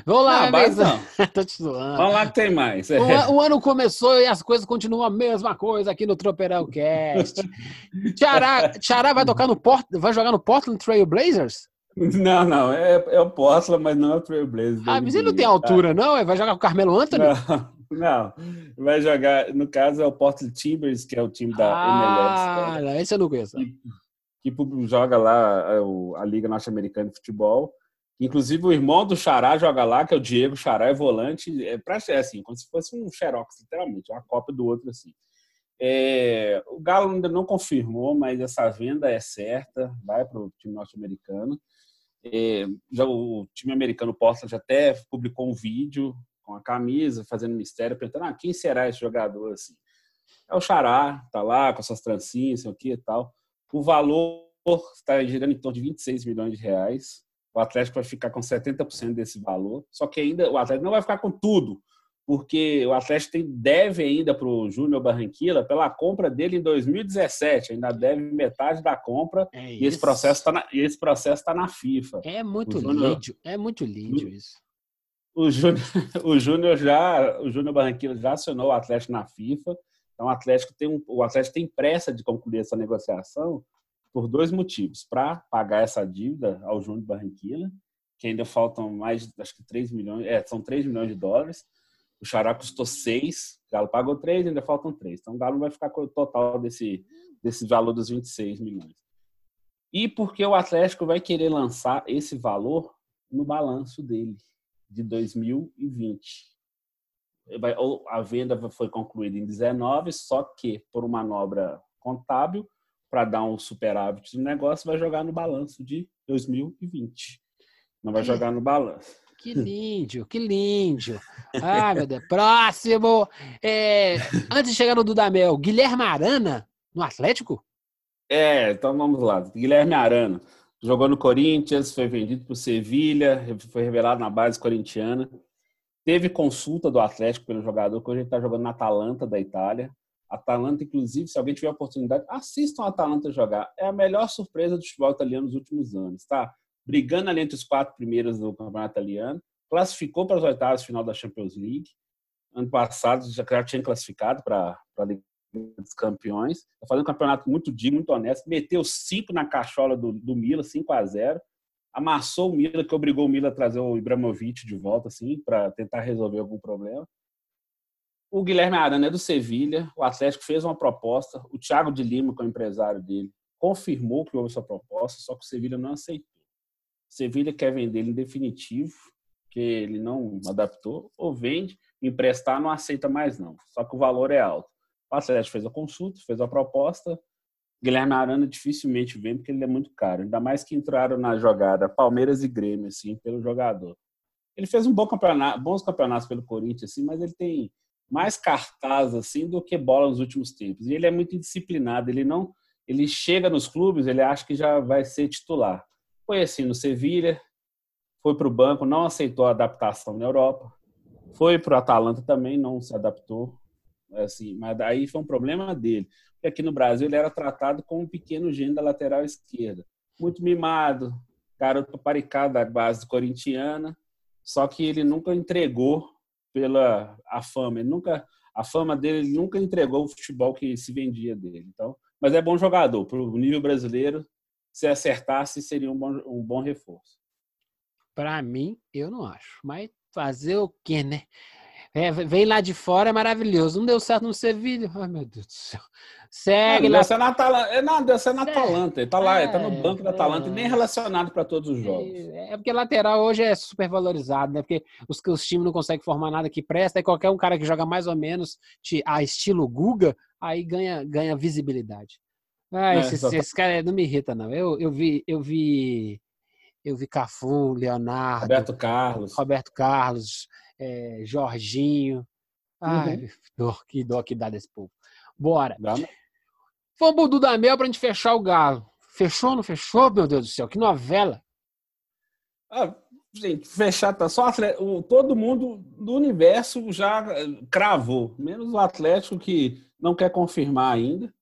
Vamos lá. Tô te zoando. Vamos lá que tem mais. É. O, o, ano começou e as coisas continuam a mesma coisa aqui no Tropeirão Cast. Tiará, vai tocar no Port, vai jogar no Portland Trail Blazers? Não, não, é, é o Portland, mas não é o Trail Blazers. Ah, mas ele não tem altura, tá? não? Vai jogar com o Carmelo Anthony? Não, não, vai jogar, no caso é o Portland Timbers, que é o time da ah, MLS. Ah, esse eu não conheço. E, que joga lá é, a Liga Norte-Americana de Futebol. Inclusive, o irmão do Xará joga lá, que é o Diego Xará, é volante. É, é assim, como se fosse um xerox, literalmente, uma cópia do outro, assim. É, o Galo ainda não confirmou, mas essa venda é certa, vai para o time norte-americano. É, já o time americano Portland já até publicou um vídeo com a camisa, fazendo mistério, perguntando ah, quem será esse jogador assim. É o Xará, tá lá com suas trancinhas, sei o que e tal. O valor está girando em torno de 26 milhões de reais. O Atlético vai ficar com 70% desse valor. Só que ainda o Atlético não vai ficar com tudo, porque o Atlético tem, deve ainda para o Júnior Barranquilla pela compra dele em 2017. Ainda deve metade da compra. É e esse processo está na, esse processo está na FIFA. É muito lídio, é muito lídio isso. O Júnior, o Júnior já, o Júnior Barranquilla já acionou o Atlético na FIFA. Então, o Atlético tem, um, o Atlético tem pressa de concluir essa negociação por dois motivos. Para pagar essa dívida ao Júnior Barranquilla, que ainda faltam mais, acho que 3 milhões, é, são 3 milhões de dólares. O Xará custou 6, o Galo pagou 3, ainda faltam 3. Então, o Galo vai ficar com o total desse, desse valor dos 26 milhões. E porque o Atlético vai querer lançar esse valor no balanço dele de 2020 a venda foi concluída em 19, só que por uma manobra contábil, para dar um superávit no negócio, vai jogar no balanço de 2020. Não vai jogar no balanço. Que lindo, que lindo. Ai, meu Deus. Próximo. É, antes de chegar no Dudamel, Guilherme Arana, no Atlético? É, então vamos lá. Guilherme Arana. Jogou no Corinthians, foi vendido para o Sevilha, foi revelado na base corintiana. Teve consulta do Atlético pelo jogador, que hoje está jogando na Atalanta da Itália. Atalanta, inclusive, se alguém tiver oportunidade, assistam a Atalanta jogar. É a melhor surpresa do futebol italiano nos últimos anos, tá? Brigando ali entre os quatro primeiros do campeonato italiano, classificou para as oitavas final da Champions League. ano passado já, já tinha classificado para a Liga dos Campeões. Está fazendo um campeonato muito digno, muito honesto. Meteu cinco na cachola do, do Mila, 5 a 0 Amassou o Mila, que obrigou o Mila a trazer o Ibrahimovic de volta, assim, para tentar resolver algum problema. O Guilherme Arana é do Sevilha. O Atlético fez uma proposta. O Thiago de Lima, que é o empresário dele, confirmou que houve essa proposta, só que o Sevilha não aceitou. O Sevilha quer vender ele em definitivo, que ele não adaptou, ou vende, emprestar não aceita mais não. Só que o valor é alto. O Atlético fez a consulta, fez a proposta. Guilherme Arana dificilmente vem porque ele é muito caro. Ainda mais que entraram na jogada Palmeiras e Grêmio, assim, pelo jogador. Ele fez um bom campeonato, bons campeonatos pelo Corinthians, assim, mas ele tem mais cartaz assim do que bola nos últimos tempos. E ele é muito indisciplinado. Ele não, ele chega nos clubes, ele acha que já vai ser titular. Foi assim no Sevilha, foi para o banco, não aceitou a adaptação na Europa. Foi para o Atalanta também, não se adaptou. Assim, mas daí foi um problema dele. Porque aqui no Brasil ele era tratado como um pequeno gênio da lateral esquerda. Muito mimado, garoto paparicado da base corintiana, só que ele nunca entregou pela a fama. Ele nunca, a fama dele ele nunca entregou o futebol que se vendia dele. Então, mas é bom jogador. Para o nível brasileiro, se acertasse, seria um bom, um bom reforço. Para mim, eu não acho. Mas fazer o quê, né? É, vem lá de fora, é maravilhoso. Não deu certo no Sevilha. Ai, meu Deus do céu. Segue não, lá. Deu na Atalanta. É, não, deu certo na Atalanta. Ele tá lá, é, ele tá no é, banco da Atalanta é, e nem relacionado para todos os jogos. É, é porque lateral hoje é super valorizado, né? Porque os, os times não conseguem formar nada que presta, e qualquer um cara que joga mais ou menos a estilo Guga, aí ganha, ganha visibilidade. Ah, esse, esse, esse cara não me irrita, não. Eu, eu vi, eu vi eu vi Cafu, Leonardo, Roberto Carlos, Roberto Carlos, é, Jorginho. Ai, uhum. dor, que dó que dá desse povo. Bora. Vamos pro Dudamel pra gente fechar o galo. Fechou ou não fechou, meu Deus do céu? Que novela. Ah, gente, fechar tá só o, todo mundo do universo já cravou, menos o Atlético que não quer confirmar ainda.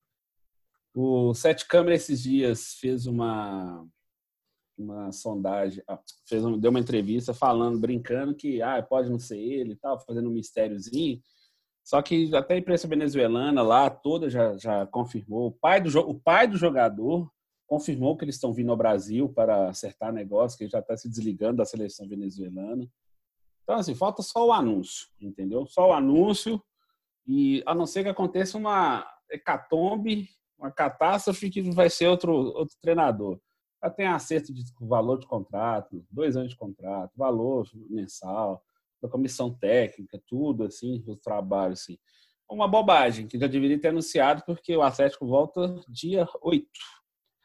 O Sete Câmara esses dias fez uma uma sondagem, ah, fez deu uma entrevista falando, brincando que ah, pode não ser ele e tal, fazendo um mistériozinho. Só que até a imprensa venezuelana lá toda já, já confirmou. O pai, do, o pai do jogador confirmou que eles estão vindo ao Brasil para acertar negócio, que ele já está se desligando da seleção venezuelana. Então, assim, falta só o anúncio, entendeu? Só o anúncio e a não ser que aconteça uma hecatombe, uma catástrofe que vai ser outro, outro treinador já tem acerto de valor de contrato, dois anos de contrato, valor mensal, da comissão técnica, tudo assim, o trabalho assim. Uma bobagem que já deveria ter anunciado porque o Atlético volta dia 8.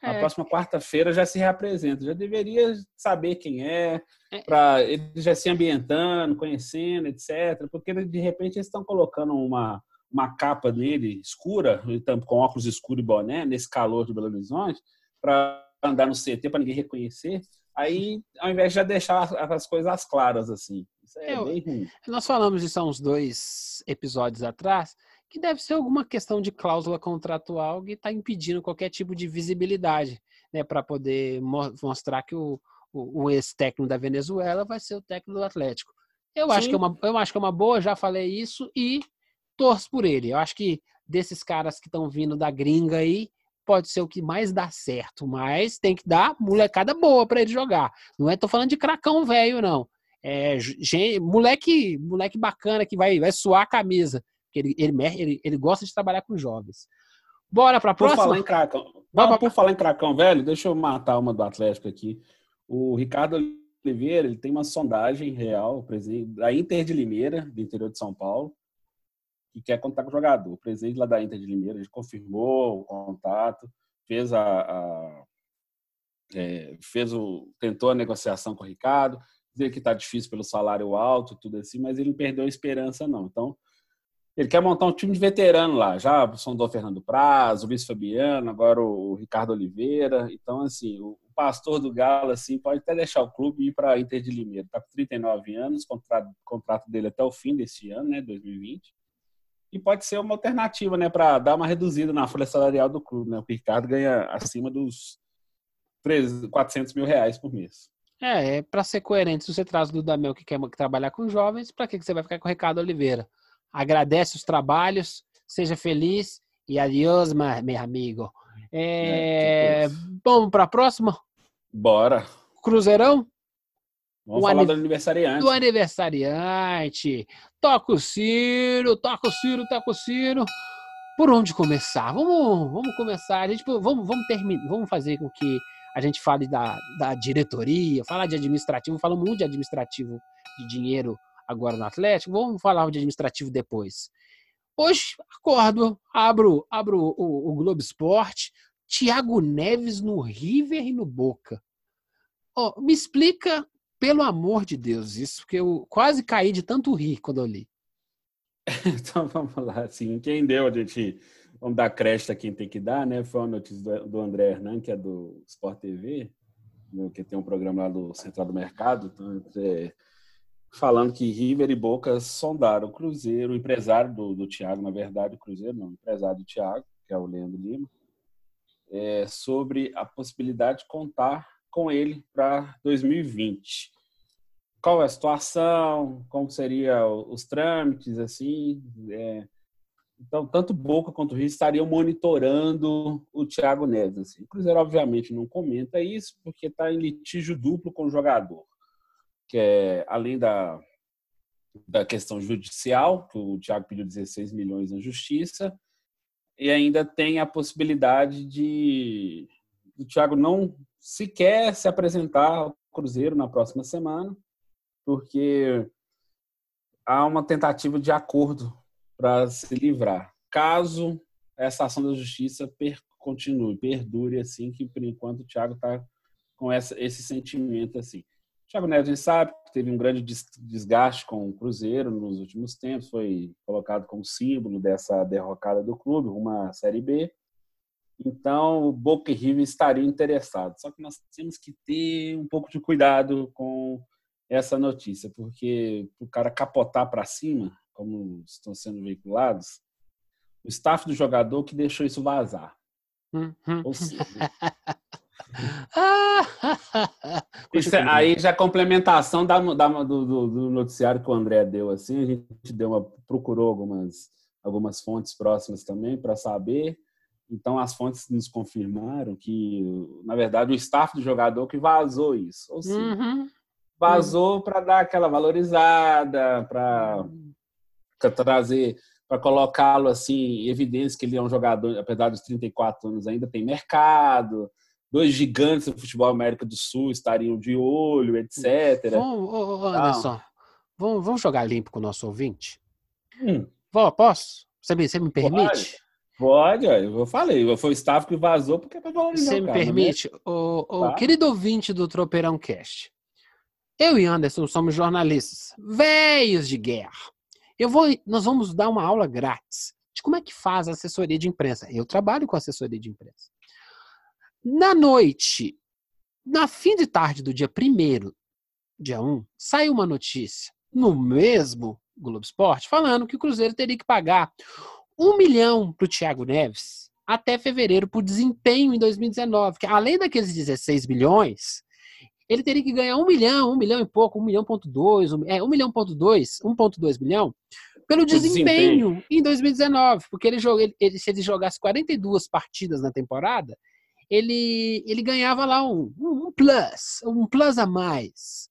É. Na próxima quarta-feira já se reapresenta. Já deveria saber quem é, é. para ele já se ambientando, conhecendo, etc. Porque de repente eles estão colocando uma, uma capa nele escura, com óculos escuros e boné, nesse calor de Belo Horizonte, para andar no CT para ninguém reconhecer, aí ao invés de já deixar as coisas claras assim. Isso é, é bem ruim. Nós falamos disso há uns dois episódios atrás, que deve ser alguma questão de cláusula contratual que está impedindo qualquer tipo de visibilidade, né, para poder mo mostrar que o, o, o ex-técnico da Venezuela vai ser o técnico do Atlético. Eu acho, que é uma, eu acho que é uma boa, já falei isso, e torço por ele. Eu acho que desses caras que estão vindo da gringa aí, pode ser o que mais dá certo, mas tem que dar molecada boa para ele jogar. Não é tô falando de cracão velho não. É gente, moleque, moleque bacana que vai vai suar a camisa, que ele, ele, ele, ele gosta de trabalhar com jovens. Bora para a próxima. Por falar em cracão, Não, por falar em cracão velho, deixa eu matar uma do Atlético aqui. O Ricardo Oliveira, ele tem uma sondagem real, presidente da Inter de Limeira, do interior de São Paulo que quer contar com o jogador. O presidente lá da Inter de Limeira ele confirmou o contato, fez a, a é, fez o tentou a negociação com o Ricardo, dizer que está difícil pelo salário alto, tudo assim, mas ele não perdeu a esperança não. Então ele quer montar um time de veterano lá, já sondou Fernando Praz, o Luiz Fabiano, agora o Ricardo Oliveira. Então, assim, o pastor do Galo assim, pode até deixar o clube e ir para a Inter de Limeira. Está com 39 anos, contrato, contrato dele até o fim desse ano, né, 2020 e pode ser uma alternativa, né, para dar uma reduzida na folha salarial do clube, né? O Ricardo ganha acima dos 3, 400 mil reais por mês. É, é para ser coerente, se você traz o Dudamel que quer trabalhar com jovens, para que você vai ficar com o Ricardo Oliveira? agradece os trabalhos, seja feliz e adiós, meu amigo. É, é, vamos para a próxima? Bora. Cruzeirão? Vamos falar do aniversariante. Do aniversariante. Toca o Ciro, toca o Ciro, toca o Ciro. Por onde começar? Vamos, vamos começar. A gente, vamos, vamos terminar. Vamos fazer com que a gente fale da, da diretoria, falar de administrativo. Falamos muito de administrativo de dinheiro agora no Atlético. Vamos falar de administrativo depois. Hoje, acordo, abro, abro o, o, o Globo Esporte, Thiago Neves no River e no Boca. Oh, me explica pelo amor de Deus, isso, porque eu quase caí de tanto rir quando eu li. então vamos lá, assim, quem deu, a gente vamos dar crédito a quem tem que dar, né? Foi uma notícia do, do André Hernan, que é do Sport TV, que tem um programa lá do Central do Mercado, então, é, falando que River e Boca sondaram o Cruzeiro, o empresário do, do Thiago, na verdade, o Cruzeiro não, o empresário do Thiago, que é o Leandro Lima, é, sobre a possibilidade de contar com ele para 2020. Qual é a situação? Como seriam os trâmites, assim? É, então, tanto Boca quanto o Rio estariam monitorando o Thiago Neves. Assim. O Cruzeiro, obviamente, não comenta isso, porque está em litígio duplo com o jogador, que é, além da, da questão judicial, que o Thiago pediu 16 milhões na justiça, e ainda tem a possibilidade de o Thiago não sequer se apresentar ao Cruzeiro na próxima semana, porque há uma tentativa de acordo para se livrar. Caso essa ação da justiça per, continue, perdure assim, que por enquanto o Thiago está com essa, esse sentimento assim. O Thiago Neves, a gente sabe que teve um grande desgaste com o Cruzeiro nos últimos tempos, foi colocado como símbolo dessa derrocada do clube, uma Série B. Então, o Boca e River estariam interessados. Só que nós temos que ter um pouco de cuidado com essa notícia, porque o cara capotar para cima, como estão sendo veiculados, o staff do jogador que deixou isso vazar. Uhum. Ou seja, isso, é, aí já complementação da, da do, do, do, noticiário que o André deu assim, a gente deu uma, procurou algumas, algumas fontes próximas também para saber então, as fontes nos confirmaram que, na verdade, o staff do jogador que vazou isso. Ou seja, uhum. vazou uhum. para dar aquela valorizada, para trazer, para colocá-lo assim, em evidência que ele é um jogador, apesar dos 34 anos, ainda tem mercado. Dois gigantes do futebol América do Sul estariam de olho, etc. Vamos, oh, oh, Anderson, vamos, vamos jogar limpo com o nosso ouvinte? Hum. Vou, posso? Você me, você me permite? Pode. Pode, eu falei, foi o staff que vazou porque é para valorizar Você me cara, permite, né? o, o tá. querido ouvinte do Tropeirão Cast, eu e Anderson somos jornalistas, velhos de guerra. Eu vou, nós vamos dar uma aula grátis de como é que faz a assessoria de imprensa. Eu trabalho com assessoria de imprensa. Na noite, na fim de tarde do dia 1 dia 1, saiu uma notícia no mesmo Globo Esporte falando que o Cruzeiro teria que pagar um milhão para o Thiago Neves até fevereiro por desempenho em 2019, que além daqueles 16 milhões, ele teria que ganhar um milhão, um milhão e pouco, um milhão ponto dois, um, é, um milhão ponto dois, um ponto dois milhão, pelo desempenho, desempenho, em 2019, porque ele, joga, ele, se ele jogasse 42 partidas na temporada, ele, ele ganhava lá um, um plus, um plus a mais.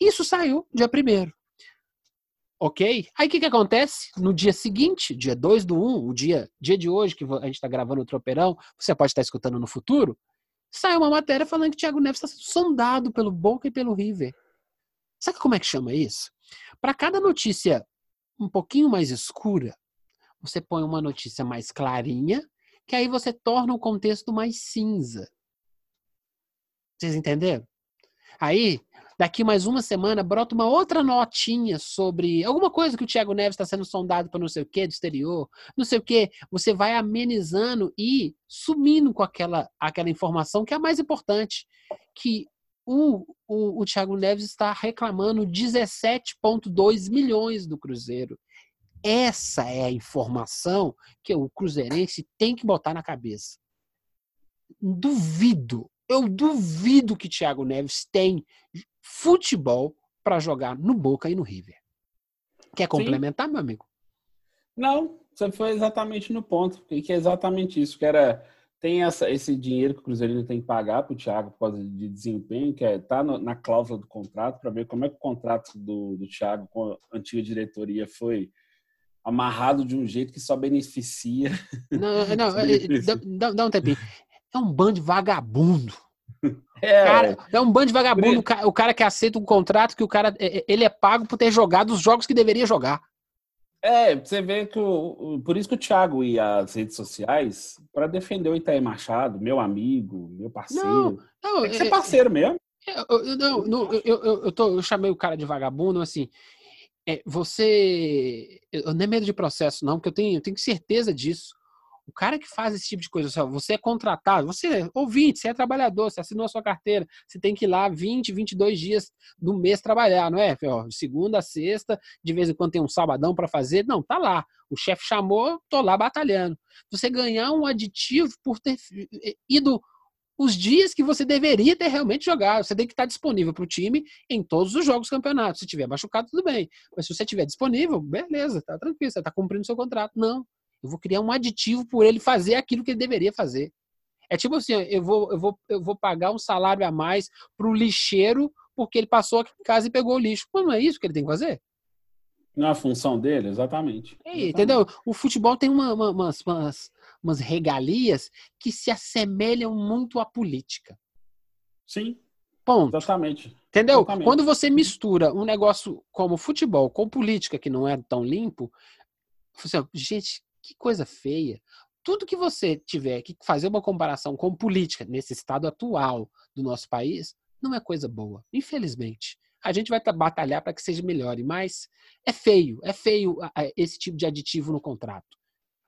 Isso saiu dia primeiro. Ok? Aí o que, que acontece? No dia seguinte, dia 2 do 1, o dia, dia de hoje, que a gente está gravando o Tropeirão, você pode estar escutando no futuro, saiu uma matéria falando que o Thiago Neves está sendo sondado pelo Boca e pelo River. Sabe como é que chama isso? Para cada notícia um pouquinho mais escura, você põe uma notícia mais clarinha, que aí você torna o contexto mais cinza. Vocês entenderam? Aí, daqui mais uma semana, brota uma outra notinha sobre alguma coisa que o Thiago Neves está sendo sondado para não sei o que do exterior, não sei o que. Você vai amenizando e sumindo com aquela, aquela informação que é a mais importante, que o, o, o Thiago Neves está reclamando 17,2 milhões do Cruzeiro. Essa é a informação que o cruzeirense tem que botar na cabeça. Duvido eu duvido que Thiago Neves tem futebol para jogar no Boca e no River. Quer complementar, Sim. meu amigo? Não, você foi exatamente no ponto, que é exatamente isso, que era tem essa, esse dinheiro que o Cruzeiro tem que pagar para o Thiago por causa de desempenho, que está é, na cláusula do contrato, para ver como é que o contrato do, do Thiago com a antiga diretoria foi amarrado de um jeito que só beneficia. Não, não, é, dá, dá um tempinho. É um bando de vagabundo. É, cara, é um bando de vagabundo. O cara, que aceita um contrato que o cara ele é pago por ter jogado os jogos que deveria jogar. É, você vê que o, por isso que o Thiago ia às redes sociais para defender o Itaí Machado, meu amigo, meu parceiro. Não, não, é que você é, é parceiro mesmo. Eu, não, não, eu, eu, eu, tô, eu chamei o cara de vagabundo, assim. É, você. Eu nem é medo de processo, não, porque eu tenho, eu tenho certeza disso. O cara que faz esse tipo de coisa, você é contratado, você é ouvinte, você é trabalhador, você assinou a sua carteira, você tem que ir lá 20, 22 dias do mês trabalhar, não é? De segunda a sexta, de vez em quando tem um sabadão para fazer, não, tá lá. O chefe chamou, tô lá batalhando. Você ganhar um aditivo por ter ido os dias que você deveria ter realmente jogado. Você tem que estar disponível para o time em todos os jogos do campeonato. Se tiver machucado, tudo bem. Mas se você estiver disponível, beleza, tá tranquilo, você está cumprindo seu contrato. Não. Eu vou criar um aditivo por ele fazer aquilo que ele deveria fazer. É tipo assim, eu vou, eu vou, eu vou pagar um salário a mais para o lixeiro porque ele passou aqui em casa e pegou o lixo. Mas não é isso que ele tem que fazer? Não é a função dele, exatamente. É, entendeu? O futebol tem uma, uma, umas, umas, umas regalias que se assemelham muito à política. Sim. Ponto. Exatamente. Entendeu? Exatamente. Quando você mistura um negócio como futebol com política, que não é tão limpo, você, gente, que coisa feia. Tudo que você tiver que fazer uma comparação com política nesse estado atual do nosso país, não é coisa boa, infelizmente. A gente vai batalhar para que seja melhor, mas é feio, é feio esse tipo de aditivo no contrato.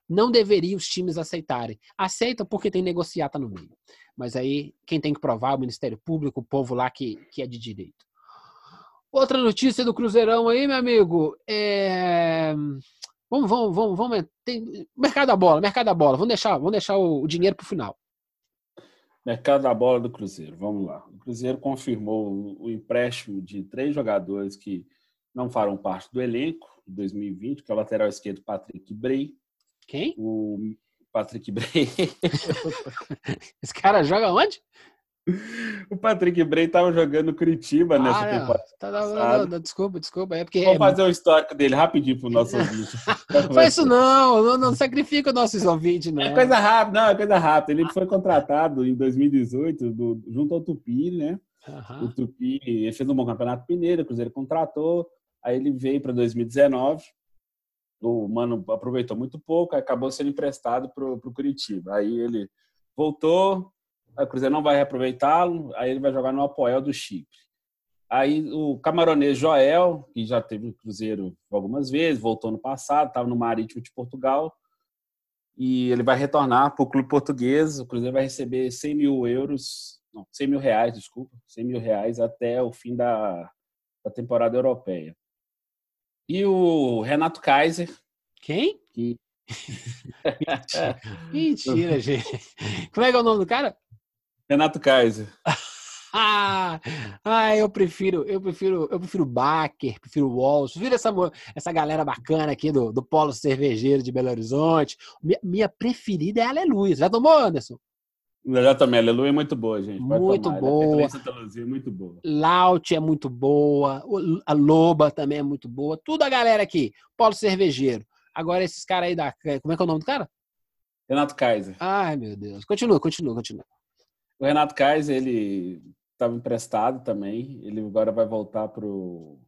Não deveria os times aceitarem. Aceitam porque tem negociata no meio. Mas aí quem tem que provar é o Ministério Público, o povo lá que, que é de direito. Outra notícia do Cruzeirão aí, meu amigo, é Vamos, vamos, vamos, vamos. Tem, mercado da bola, mercado da bola. Vamos deixar, vamos deixar o, dinheiro para o final. Mercado da bola do Cruzeiro, vamos lá. O Cruzeiro confirmou o, o empréstimo de três jogadores que não farão parte do elenco de 2020, que é o lateral esquerdo Patrick Bray. Quem? O Patrick Bray. Esse cara joga onde? O Patrick Bray estava jogando Curitiba nessa ah, temporada. Tá, não, não, desculpa, desculpa. É porque... Vou fazer o histórico dele rapidinho para o nosso ouvinte. Faz isso não, não, não sacrifica o nosso ouvinte, não. É coisa rápida, não, é coisa rápida. Ele foi contratado em 2018 do, junto ao Tupi, né? Uhum. O Tupi ele fez um bom campeonato mineiro, o Cruzeiro contratou, aí ele veio para 2019. O Mano aproveitou muito pouco, acabou sendo emprestado para o Curitiba. Aí ele voltou, o Cruzeiro não vai reaproveitá-lo, aí ele vai jogar no Apoel do Chipre. Aí o camaronês Joel, que já teve no Cruzeiro algumas vezes, voltou no passado, estava no Marítimo de Portugal, e ele vai retornar para o clube português. O Cruzeiro vai receber 100 mil euros, não, 100 mil reais, desculpa, 100 mil reais até o fim da, da temporada europeia. E o Renato Kaiser. Quem? Que... Mentira. Mentira, gente. Como é que é o nome do cara? Renato Kaiser. ah, eu prefiro, eu prefiro, eu prefiro Baker, prefiro Walsh, prefiro essa, essa galera bacana aqui do, do Polo Cervejeiro de Belo Horizonte. Minha, minha preferida é Aleluia. Já tomou, Anderson? Já também, Aleluia é muito boa, gente. Pode muito tomar. boa. É muito boa. Laut é muito boa. A Loba também é muito boa. Tudo a galera aqui. Polo Cervejeiro. Agora esses caras aí da. Como é que é o nome do cara? Renato Kaiser. Ai, meu Deus. Continua, continua, continua. O Renato Kaiser, ele estava emprestado também. Ele agora vai voltar para o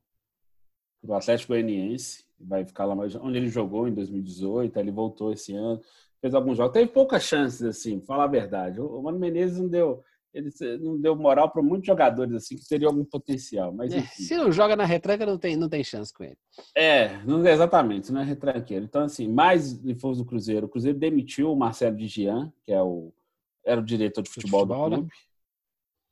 Atlético Goianiense. Vai ficar lá onde ele jogou em 2018. Aí ele voltou esse ano. Fez alguns jogos. Teve poucas chances, assim, falar a verdade. O Mano Menezes não deu ele não deu moral para muitos jogadores assim que teriam algum potencial. Mas é, se não joga na retranca, não tem, não tem chance com ele. É, não, exatamente, não é retranqueiro. Então, assim, mais força do Cruzeiro. O Cruzeiro demitiu o Marcelo de Gian, que é o era o diretor de futebol, futebol do né? clube. Né?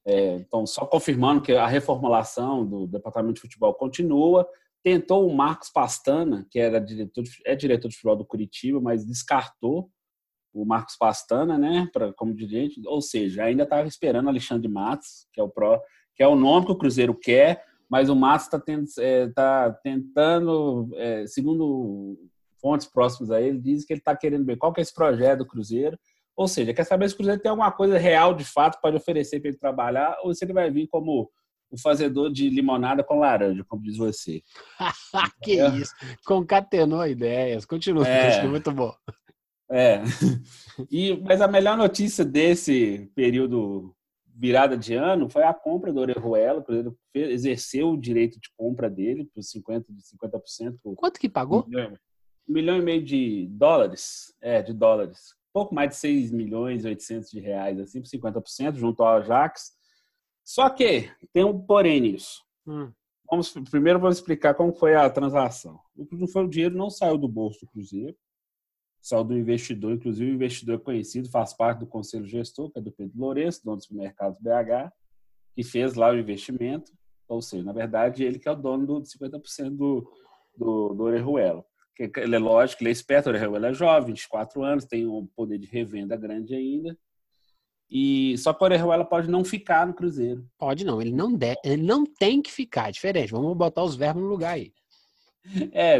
É, então, só confirmando que a reformulação do departamento de futebol continua. Tentou o Marcos Pastana, que era diretor de, é diretor de futebol do Curitiba, mas descartou o Marcos Pastana, né, para como dirigente. Ou seja, ainda estava esperando Alexandre Matos, que é o pró, que é o nome que o Cruzeiro quer, mas o Matos está é, tá tentando, é, segundo fontes próximas a ele dizem que ele está querendo ver qual que é esse projeto do Cruzeiro. Ou seja, quer saber se o Cruzeiro tem alguma coisa real, de fato, pode oferecer para ele trabalhar, ou se ele vai vir como o fazedor de limonada com laranja, como diz você. que é. isso. Concatenou ideias. Continua, é. muito bom. É. E, mas a melhor notícia desse período virada de ano foi a compra do Orejuela. O Cruzeiro exerceu o direito de compra dele por 50%. De 50% por Quanto que pagou? Um milhão, um milhão e meio de dólares. É, de dólares. Pouco mais de 6 milhões e 800 de reais, assim, por 50%, junto ao Ajax. Só que tem um porém nisso. Hum. Vamos, primeiro vamos explicar como foi a transação. O, foi, o dinheiro não saiu do bolso do Cruzeiro saiu do investidor, inclusive o investidor conhecido, faz parte do conselho gestor, que é do Pedro Lourenço, dono dos mercados BH, que fez lá o investimento, ou seja, na verdade, ele que é o dono de 50% do, do, do Orejuela. Ele é lógico, ele é esperto, o Orejuela é jovem, 24 anos, tem um poder de revenda grande ainda, e só que o Orejuela pode não ficar no Cruzeiro. Pode não, ele não, de, ele não tem que ficar, é diferente. Vamos botar os verbos no lugar aí. É,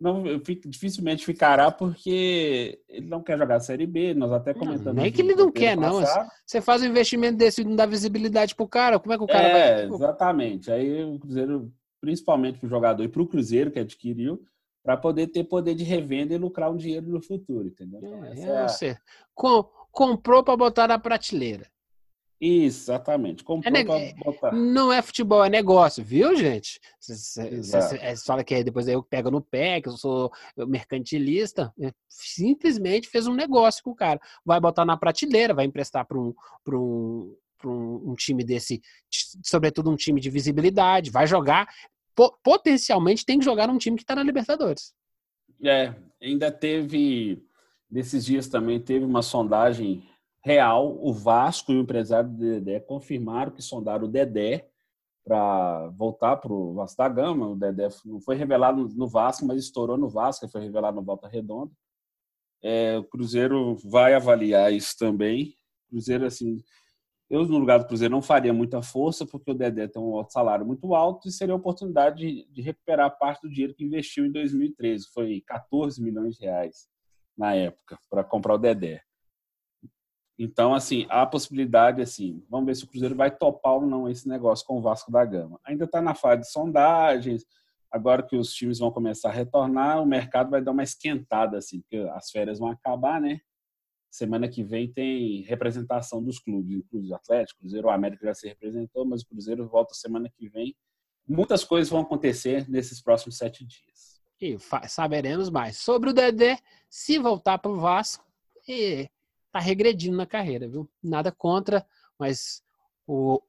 não, dificilmente ficará porque ele não quer jogar a Série B, nós até comentamos. Não, nem que ele não quer, não. Você faz um investimento desse e não dá visibilidade pro cara, como é que o cara é, vai... exatamente. Aí o Cruzeiro, principalmente pro jogador e pro Cruzeiro que adquiriu, para poder ter poder de revenda e lucrar um dinheiro no futuro, entendeu? Então, é, é a... você com, comprou para botar na prateleira. Exatamente. Comprou é ne... botar. Não é futebol, é negócio, viu, gente? Você fala que depois eu pego no pé, que eu sou mercantilista. É, simplesmente fez um negócio com o cara. Vai botar na prateleira, vai emprestar para um, um, um, um time desse, sobretudo um time de visibilidade, vai jogar. Potencialmente tem que jogar num time que está na Libertadores. É, ainda teve, nesses dias também teve uma sondagem real, o Vasco e o empresário do Dedé confirmaram que sondaram o Dedé para voltar para o Vasco da Gama. O Dedé não foi revelado no Vasco, mas estourou no Vasco, foi revelado no Volta Redonda. É, o Cruzeiro vai avaliar isso também. O Cruzeiro, assim, eu no lugar do Cruzeiro não faria muita força, porque o Dedé tem um salário muito alto e seria a oportunidade de, de recuperar parte do dinheiro que investiu em 2013. Foi 14 milhões de reais na época para comprar o Dedé. Então, assim, há a possibilidade, assim, vamos ver se o Cruzeiro vai topar ou não esse negócio com o Vasco da Gama. Ainda está na fase de sondagens, agora que os times vão começar a retornar, o mercado vai dar uma esquentada, assim, porque as férias vão acabar, né? Semana que vem tem representação dos clubes, inclusive Atlético, Cruzeiro, o América já se representou, mas o Cruzeiro volta semana que vem. Muitas coisas vão acontecer nesses próximos sete dias. E saberemos mais sobre o Dedé se voltar para o Vasco e tá regredindo na carreira, viu? Nada contra, mas o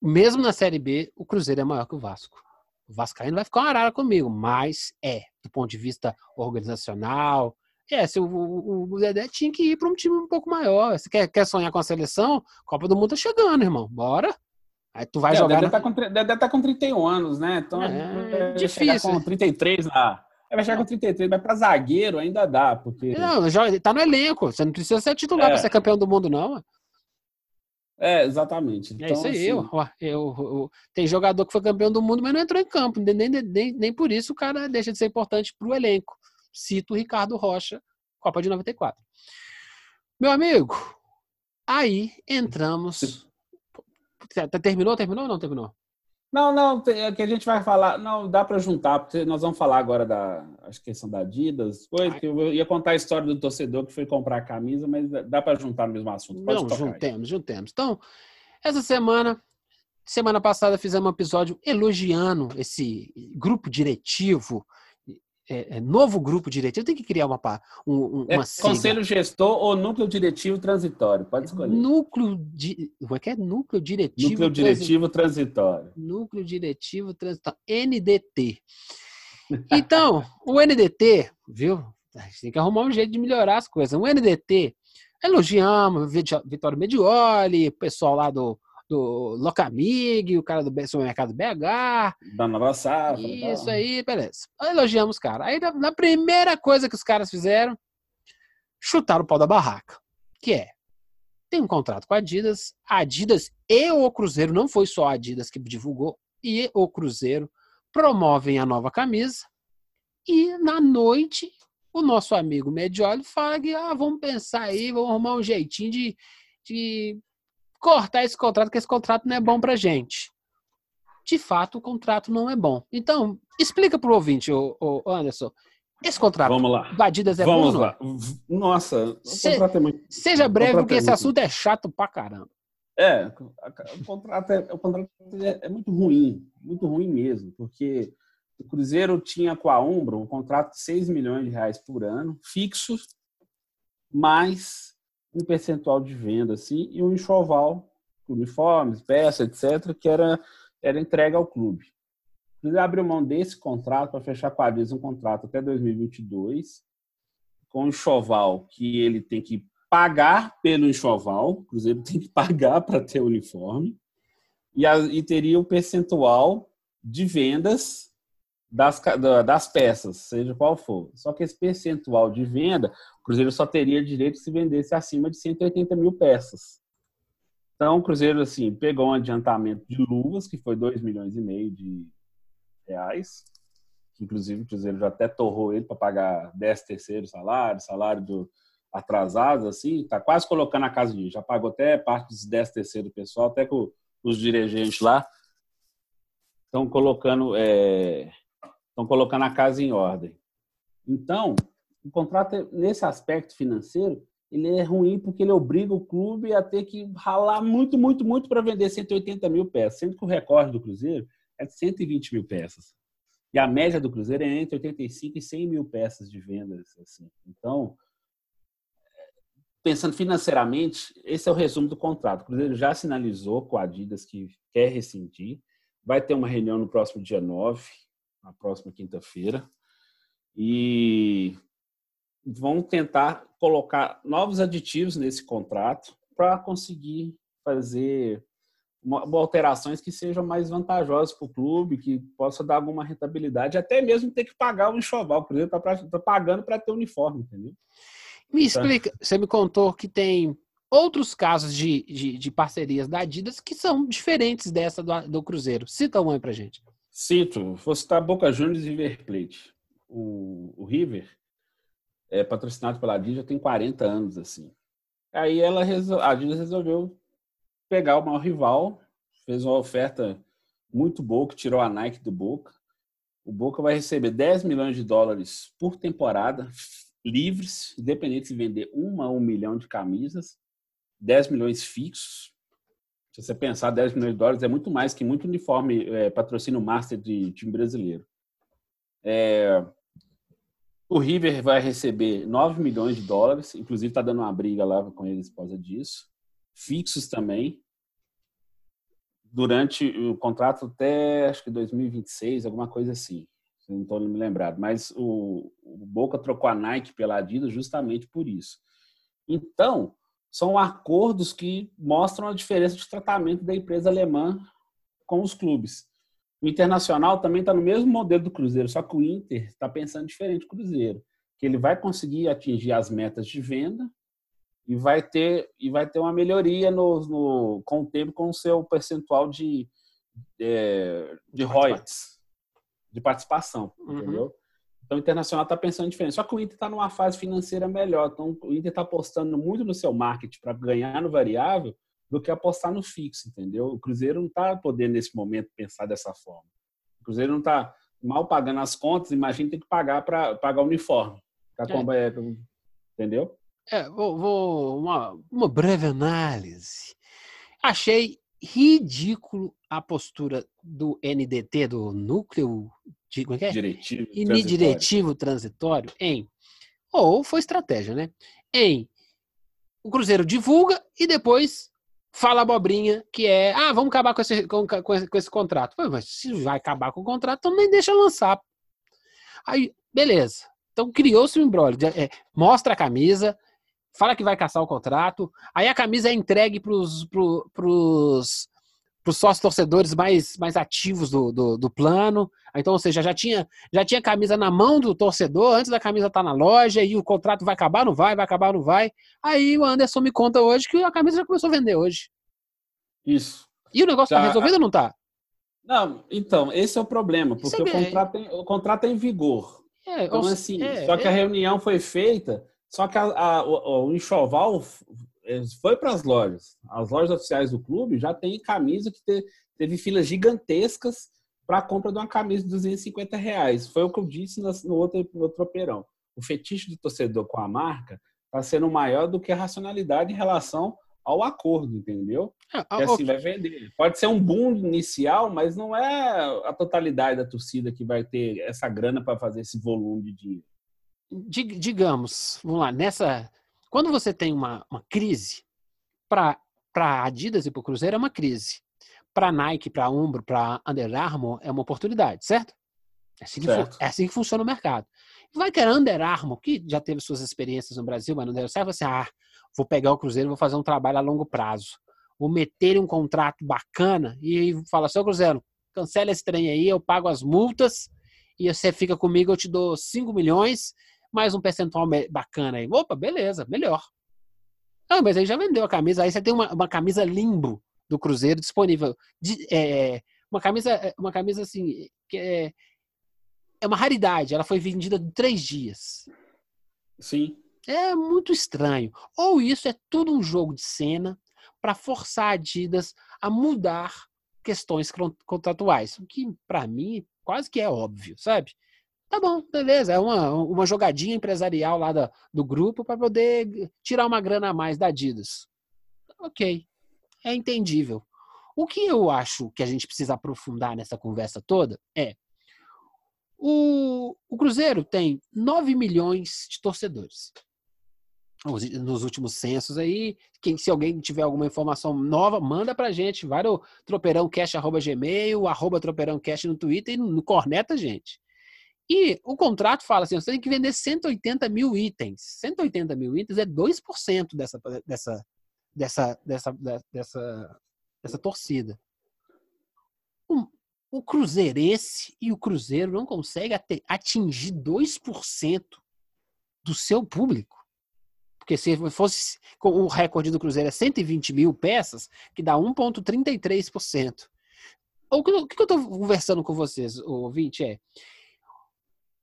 mesmo na Série B, o Cruzeiro é maior que o Vasco. O Vascaíno vai ficar uma arara comigo, mas é, do ponto de vista organizacional, é, se o, o, o Dedé tinha que ir para um time um pouco maior. Você quer, quer sonhar com a seleção? Copa do Mundo tá chegando, irmão. Bora. Aí tu vai é, jogar. O Dedé, na... tá com, Dedé tá com 31 anos, né? Então é, é difícil. com 33 lá. Vai chegar com 33, mas para zagueiro ainda dá, porque. Não, já tá no elenco. Você não precisa ser titular é. para ser campeão do mundo, não. É, exatamente. Então, é isso aí. Assim... Eu, eu, eu, tem jogador que foi campeão do mundo, mas não entrou em campo. Nem, nem, nem, nem por isso o cara deixa de ser importante para o elenco. Cito Ricardo Rocha, Copa de 94. Meu amigo, aí entramos. Terminou? Terminou ou não terminou? Não, não, é que a gente vai falar. Não, dá para juntar, porque nós vamos falar agora da acho questão da Adidas. Foi, eu ia contar a história do torcedor que foi comprar a camisa, mas dá para juntar no mesmo assunto. Pode não, juntemos, juntemos. Então, essa semana, semana passada, fizemos um episódio elogiando esse grupo diretivo é, é, novo grupo diretivo, tem que criar uma, um, uma é, Conselho gestor ou núcleo diretivo transitório, pode escolher. Núcleo de, como é que é? Núcleo diretivo. Núcleo diretivo transitório. Núcleo diretivo transitório. NDT. Então, o NDT, viu? A gente tem que arrumar um jeito de melhorar as coisas. O NDT, elogiamos Vitório Medioli, pessoal lá do do Locamig, o cara do supermercado BH. Da Nova Safra. Isso aí, beleza. Elogiamos os caras. Aí, na, na, primeira coisa que os caras fizeram, chutaram o pau da barraca. Que é, tem um contrato com a Adidas, a Adidas e o Cruzeiro, não foi só a Adidas que divulgou, e o Cruzeiro promovem a nova camisa, e na noite o nosso amigo Medioli fala que ah, vamos pensar aí, vamos arrumar um jeitinho de, de cortar esse contrato, que esse contrato não é bom pra gente. De fato, o contrato não é bom. Então, explica pro ouvinte, ô, ô Anderson, esse contrato Vamos lá. do Adidas é Vamos bom? lá. Nossa, o Se- contrato é muito. Seja breve, porque é esse muito- assunto é chato pra caramba. É, o contrato é, o contrato é, é muito ruim, muito ruim mesmo, porque o Cruzeiro tinha com a Umbro um contrato de 6 milhões de reais por ano, fixo, mais um percentual de venda, assim, e um enxoval, uniformes, peças, etc., que era, era entregue ao clube. O Cruzeiro abriu mão desse contrato para fechar com a Adidas um contrato até 2022, com um enxoval que ele tem que pagar pelo enxoval, o Cruzeiro tem que pagar para ter o uniforme, e, a, e teria o percentual de vendas das, das peças, seja qual for. Só que esse percentual de venda, o Cruzeiro só teria direito se vendesse acima de 180 mil peças. Então, o Cruzeiro assim, pegou um adiantamento de luvas, que foi 2 milhões e meio de reais, inclusive o Cruzeiro já até torrou ele para pagar 10 terceiros salário, salário do atrasado, assim, tá quase colocando a casa de já pagou até parte dos 10 terceiros do pessoal, até com os dirigentes lá estão colocando estão colocando a casa em ordem. Então, o contrato é- nesse aspecto financeiro ele é ruim porque ele obriga o clube a ter que ralar muito, muito, muito para vender 180 mil peças, sendo que o recorde do Cruzeiro é de 120 mil peças. E a média do Cruzeiro é entre 85 e 100 mil peças de vendas. Assim. Então, pensando financeiramente, esse é o resumo do contrato. O Cruzeiro já sinalizou com a Adidas que quer rescindir. Vai ter uma reunião no próximo dia 9, na próxima quinta-feira. E vão tentar colocar novos aditivos nesse contrato para conseguir fazer uma, uma alterações que sejam mais vantajosas para o clube, que possa dar alguma rentabilidade, até mesmo ter que pagar o enxoval. O Cruzeiro está pagando para ter uniforme, entendeu? Me explica, você me contou que tem outros casos de, de, de parcerias da Adidas que são diferentes dessa do, do Cruzeiro. Cita um aí pra gente. Cito, vou citar Boca Juniors e River Plate. O, o River é patrocinado pela Adidas tem 40 anos, assim. Aí ela resol... a Adidas resolveu pegar o maior rival, fez uma oferta muito boa, que tirou a Nike do Boca. O Boca vai receber 10 milhões de dólares por temporada, livres, independente se vender uma ou um milhão de camisas, 10 milhões fixos. Se você pensar, 10 milhões de dólares é muito mais que muito uniforme é, patrocínio master de time brasileiro. É, o River vai receber 9 milhões de dólares, inclusive está dando uma briga lá com eles por causa disso. Fixos também. Durante o contrato até acho que 2026, alguma coisa assim. Não estou me lembrado. Mas o, o Boca trocou a Nike pela Adidas justamente por isso. Então, são acordos que mostram a diferença de tratamento da empresa alemã com os clubes. O Internacional também está no mesmo modelo do Cruzeiro, só que o Inter está pensando diferente do Cruzeiro, que ele vai conseguir atingir as metas de venda e vai ter e vai ter uma melhoria no, no com o tempo com o seu percentual de é, de royalties, de participação, Uhum. entendeu? Então o Internacional está pensando diferente. Só que o Inter está numa fase financeira melhor. Então o Inter está apostando muito no seu marketing para ganhar no variável do que apostar no fixo, entendeu? O Cruzeiro não está podendo, nesse momento, pensar dessa forma. O Cruzeiro não está mal pagando as contas, imagina ter que pagar para pagar o uniforme. Tá com- é, Entendeu? É, vou, vou- uma, uma breve análise. Achei ridículo a postura do NDT, do núcleo de, como é que é? Diretivo. E transitório. diretivo transitório em, ou foi estratégia, né? Em o Cruzeiro divulga e depois fala abobrinha que é, ah, vamos acabar com esse, com, com esse, com esse contrato. Pô, mas se vai acabar com o contrato, então nem deixa lançar. Aí, beleza. Então criou-se um embrólio. é, mostra a camisa, fala que vai caçar o contrato, aí a camisa é entregue para os pros, pros sócios torcedores mais, mais ativos do, do, do plano. Então, ou seja, já tinha, já tinha camisa na mão do torcedor antes da camisa estar na loja e o contrato vai acabar, não vai, vai acabar, não vai. Aí o Anderson me conta hoje que a camisa já começou a vender hoje. Isso. E o negócio está resolvido ou não está? Não, então, esse é o problema, porque é o, contrato tem, o contrato é em vigor. É, então, assim, é, só que a é. reunião foi feita, só que a, a, o, o enxoval foi para as lojas. As lojas oficiais do clube já tem camisa que te, teve filas gigantescas para a compra de uma camisa de 250 reais. Foi o que eu disse no outro, no outro operão. O fetiche do torcedor com a marca está sendo maior do que a racionalidade em relação ao acordo, entendeu? É, que assim vai vender. Pode ser um boom inicial, mas não é a totalidade da torcida que vai ter essa grana para fazer esse volume de dinheiro. Digamos, vamos lá, nessa. Quando você tem uma, uma crise, para Adidas e para o Cruzeiro é uma crise. Para Nike, para Umbro, para Under Armour é uma oportunidade, certo? É assim, certo. é assim que funciona o mercado. Vai ter Under Armour, que já teve suas experiências no Brasil, mas não deu certo, assim, ah, vou pegar o Cruzeiro e vou fazer um trabalho a longo prazo. Vou meter um contrato bacana e falar, seu Cruzeiro, cancela esse trem aí, eu pago as multas e você fica comigo, eu te dou 5 milhões, mais um percentual bacana aí. Opa, beleza, melhor. Ah, mas aí já vendeu a camisa, aí você tem uma, uma camisa limbo do Cruzeiro disponível. De, é, uma camisa, é, uma camisa assim, que é, é uma raridade, ela foi vendida em três dias. Sim. É muito estranho. Ou isso é tudo um jogo de cena para forçar a Adidas a mudar questões contratuais, o que para mim quase que é óbvio, sabe? Tá bom, beleza, é uma, uma jogadinha empresarial lá da, do grupo para poder tirar uma grana a mais da Adidas. Ok, é entendível. O que eu acho que a gente precisa aprofundar nessa conversa toda é o, o Cruzeiro tem 9 milhões de torcedores nos últimos censos aí. Quem, se alguém tiver alguma informação nova, manda pra gente. Vai no tropeirãocast.gmail, arroba tropeirãocast no Twitter e no Corneta, gente. E o contrato fala assim: você tem que vender 180 mil itens. 180 mil itens é 2% dessa, dessa, dessa, dessa, dessa, dessa torcida. O, o Cruzeirense e o Cruzeiro não conseguem atingir 2% do seu público. Porque se fosse o recorde do Cruzeiro é 120 mil peças, que dá 1,33%. O que eu estou conversando com vocês, ouvinte, é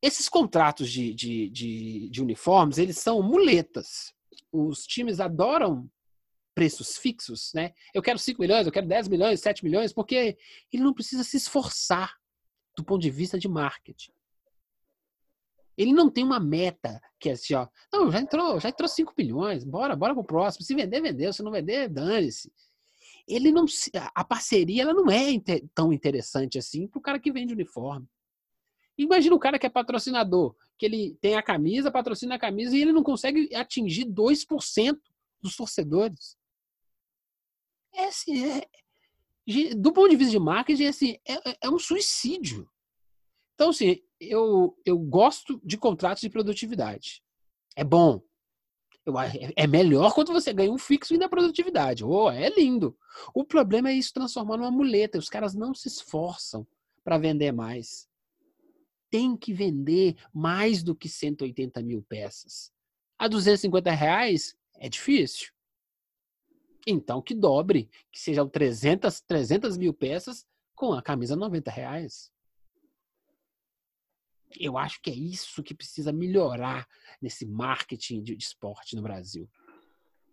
esses contratos de, de, de, de, uniformes, eles são muletas. Os times adoram preços fixos, né? Eu quero 5 milhões, eu quero 10 milhões, 7 milhões, porque ele não precisa se esforçar do ponto de vista de marketing. Ele não tem uma meta que é assim, ó. Não, já entrou, já entrou 5 milhões, bora, bora pro próximo. Se vender, vendeu. Se não vender, dane-se. Ele não. A parceria ela não é tão interessante assim pro cara que vende uniforme. Imagina o cara que é patrocinador, que ele tem a camisa, patrocina a camisa e ele não consegue atingir 2% dos torcedores. É assim, é, do ponto de vista de marketing, assim, é, é, é um suicídio. Então, assim, eu, eu gosto de contratos de produtividade. É bom. Eu, é melhor quando você ganha um fixo e da produtividade. Oh, é lindo. O problema é isso transformar numa muleta. Os caras não se esforçam para vender mais. Tem que vender mais do que 180 mil peças. A 250 reais é difícil. Então que dobre, que sejam 300, 300 mil peças com a camisa 90 reais. Eu acho que é isso que precisa melhorar nesse marketing de, de esporte no Brasil.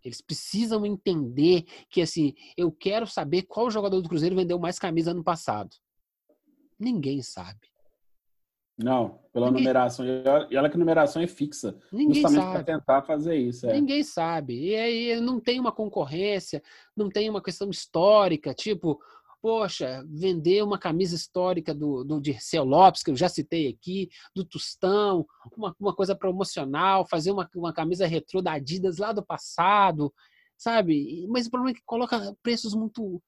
Eles precisam entender que, assim, eu quero saber qual jogador do Cruzeiro vendeu mais camisa ano passado. Ninguém sabe. Não, pela Ninguém... numeração. E olha que a numeração é fixa. Ninguém justamente para tentar fazer isso. É. Ninguém sabe. E aí não tem uma concorrência, não tem uma questão histórica, tipo, poxa, vender uma camisa histórica do, do Dirceu Lopes, que eu já citei aqui, do Tostão, uma, uma coisa promocional, fazer uma, uma camisa retrô da Adidas lá do passado, sabe? Mas o problema é que coloca preços muito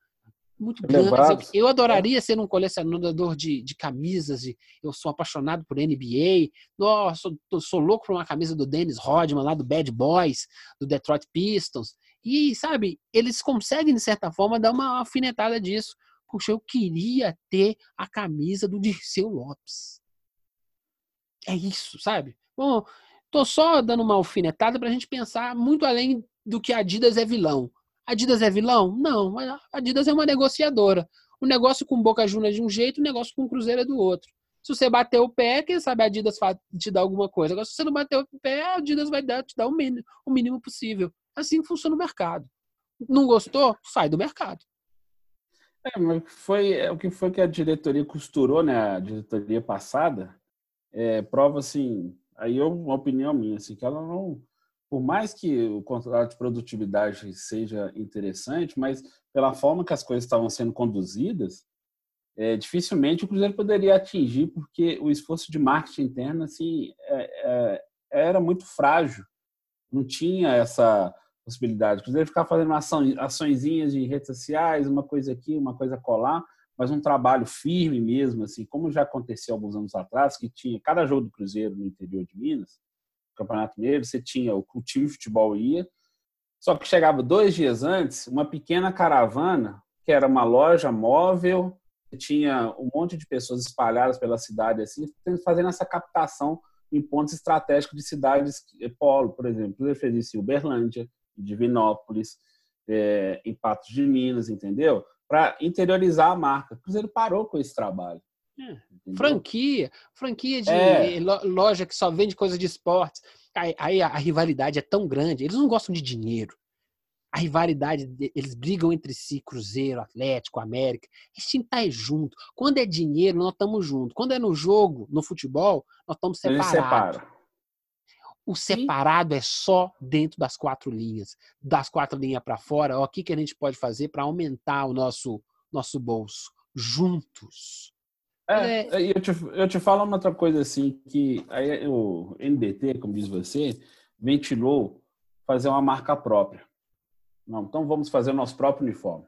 muito grandes. Eu, eu, adoraria ser um colecionador de, de camisas. De, eu sou apaixonado por NBA. Nossa, sou, sou louco por uma camisa do Dennis Rodman, lá do Bad Boys, do Detroit Pistons. E, sabe, eles conseguem, de certa forma, dar uma alfinetada disso. Puxa, eu queria ter a camisa do Dirceu Lopes. É isso, sabe? Bom, tô só dando uma alfinetada para a gente pensar muito além do que a Adidas é vilão. A Adidas é vilão? Não, a Adidas é uma negociadora. O negócio com Boca Juniors é de um jeito, o negócio com Cruzeiro é do outro. Se você bater o pé, quem sabe a Adidas te dá alguma coisa. Agora, se você não bater o pé, a Adidas vai te dar o mínimo, o mínimo possível. Assim funciona o mercado. Não gostou? Sai do mercado. É, mas foi é, o que foi que a diretoria costurou, né? A diretoria passada, é, prova assim, aí é uma opinião minha, assim, que ela não, por mais que o contrato de produtividade seja interessante, mas pela forma que as coisas estavam sendo conduzidas, é, dificilmente o Cruzeiro poderia atingir, porque o esforço de marketing interno assim, é, é, era muito frágil. Não tinha essa possibilidade. O Cruzeiro ficava fazendo ação, açõezinhas de redes sociais, uma coisa aqui, uma coisa colar, mas um trabalho firme mesmo, assim, como já aconteceu alguns anos atrás, que tinha cada jogo do Cruzeiro no interior de Minas, Campeonato Mineiro, você tinha o, o time de futebol ia, só que chegava dois dias antes, uma pequena caravana, que era uma loja móvel, tinha um monte de pessoas espalhadas pela cidade, assim, fazendo essa captação em pontos estratégicos de cidades polo, por exemplo. Ele fez isso em Uberlândia, em Divinópolis, é, em Patos de Minas, entendeu? Para interiorizar a marca. O Cruzeiro parou com esse trabalho. É, franquia, franquia de é. loja que só vende coisa de esportes. Aí, aí a, a rivalidade é tão grande, eles não gostam de dinheiro a rivalidade, eles brigam entre si, Cruzeiro, Atlético, América. Esse time tá junto. Quando é dinheiro, nós estamos juntos. Quando é no jogo, no futebol, nós estamos separados. O separado Sim. é só dentro das quatro linhas. Das quatro linhas para fora, ó, o que, que a gente pode fazer para aumentar o nosso, nosso bolso? Juntos. É, é... Eu, te, eu te falo uma outra coisa assim, que aí o NDT, como diz você, ventilou fazer uma marca própria. Não, então vamos fazer o nosso próprio uniforme.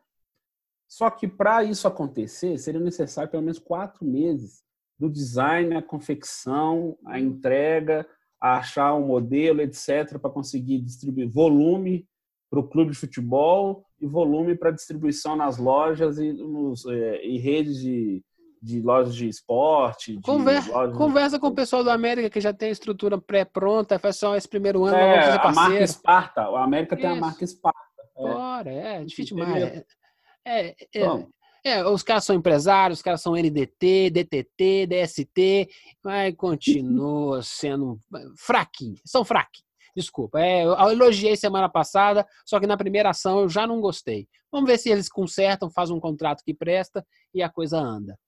Só que para isso acontecer, seria necessário pelo menos quatro meses do design, a confecção, a entrega, a achar um modelo, etc., para conseguir distribuir volume para o clube de futebol e volume para distribuição nas lojas e, nos, é, e redes de, de lojas de esporte. De conversa, lojas conversa com o pessoal da América que já tem a estrutura pré-pronta, faz só esse primeiro ano, é, vamos fazer parceiro. A marca Esparta, a América Isso. tem a marca Esparta. Bora, é, é difícil demais. É, é, é, os caras são empresários, os caras são NDT, DTT, DST, mas continua sendo fraquinho, são fraquinhos. Desculpa, é, eu elogiei semana passada, só que na primeira ação eu já não gostei. Vamos ver se eles consertam, fazem um contrato que presta e a coisa anda.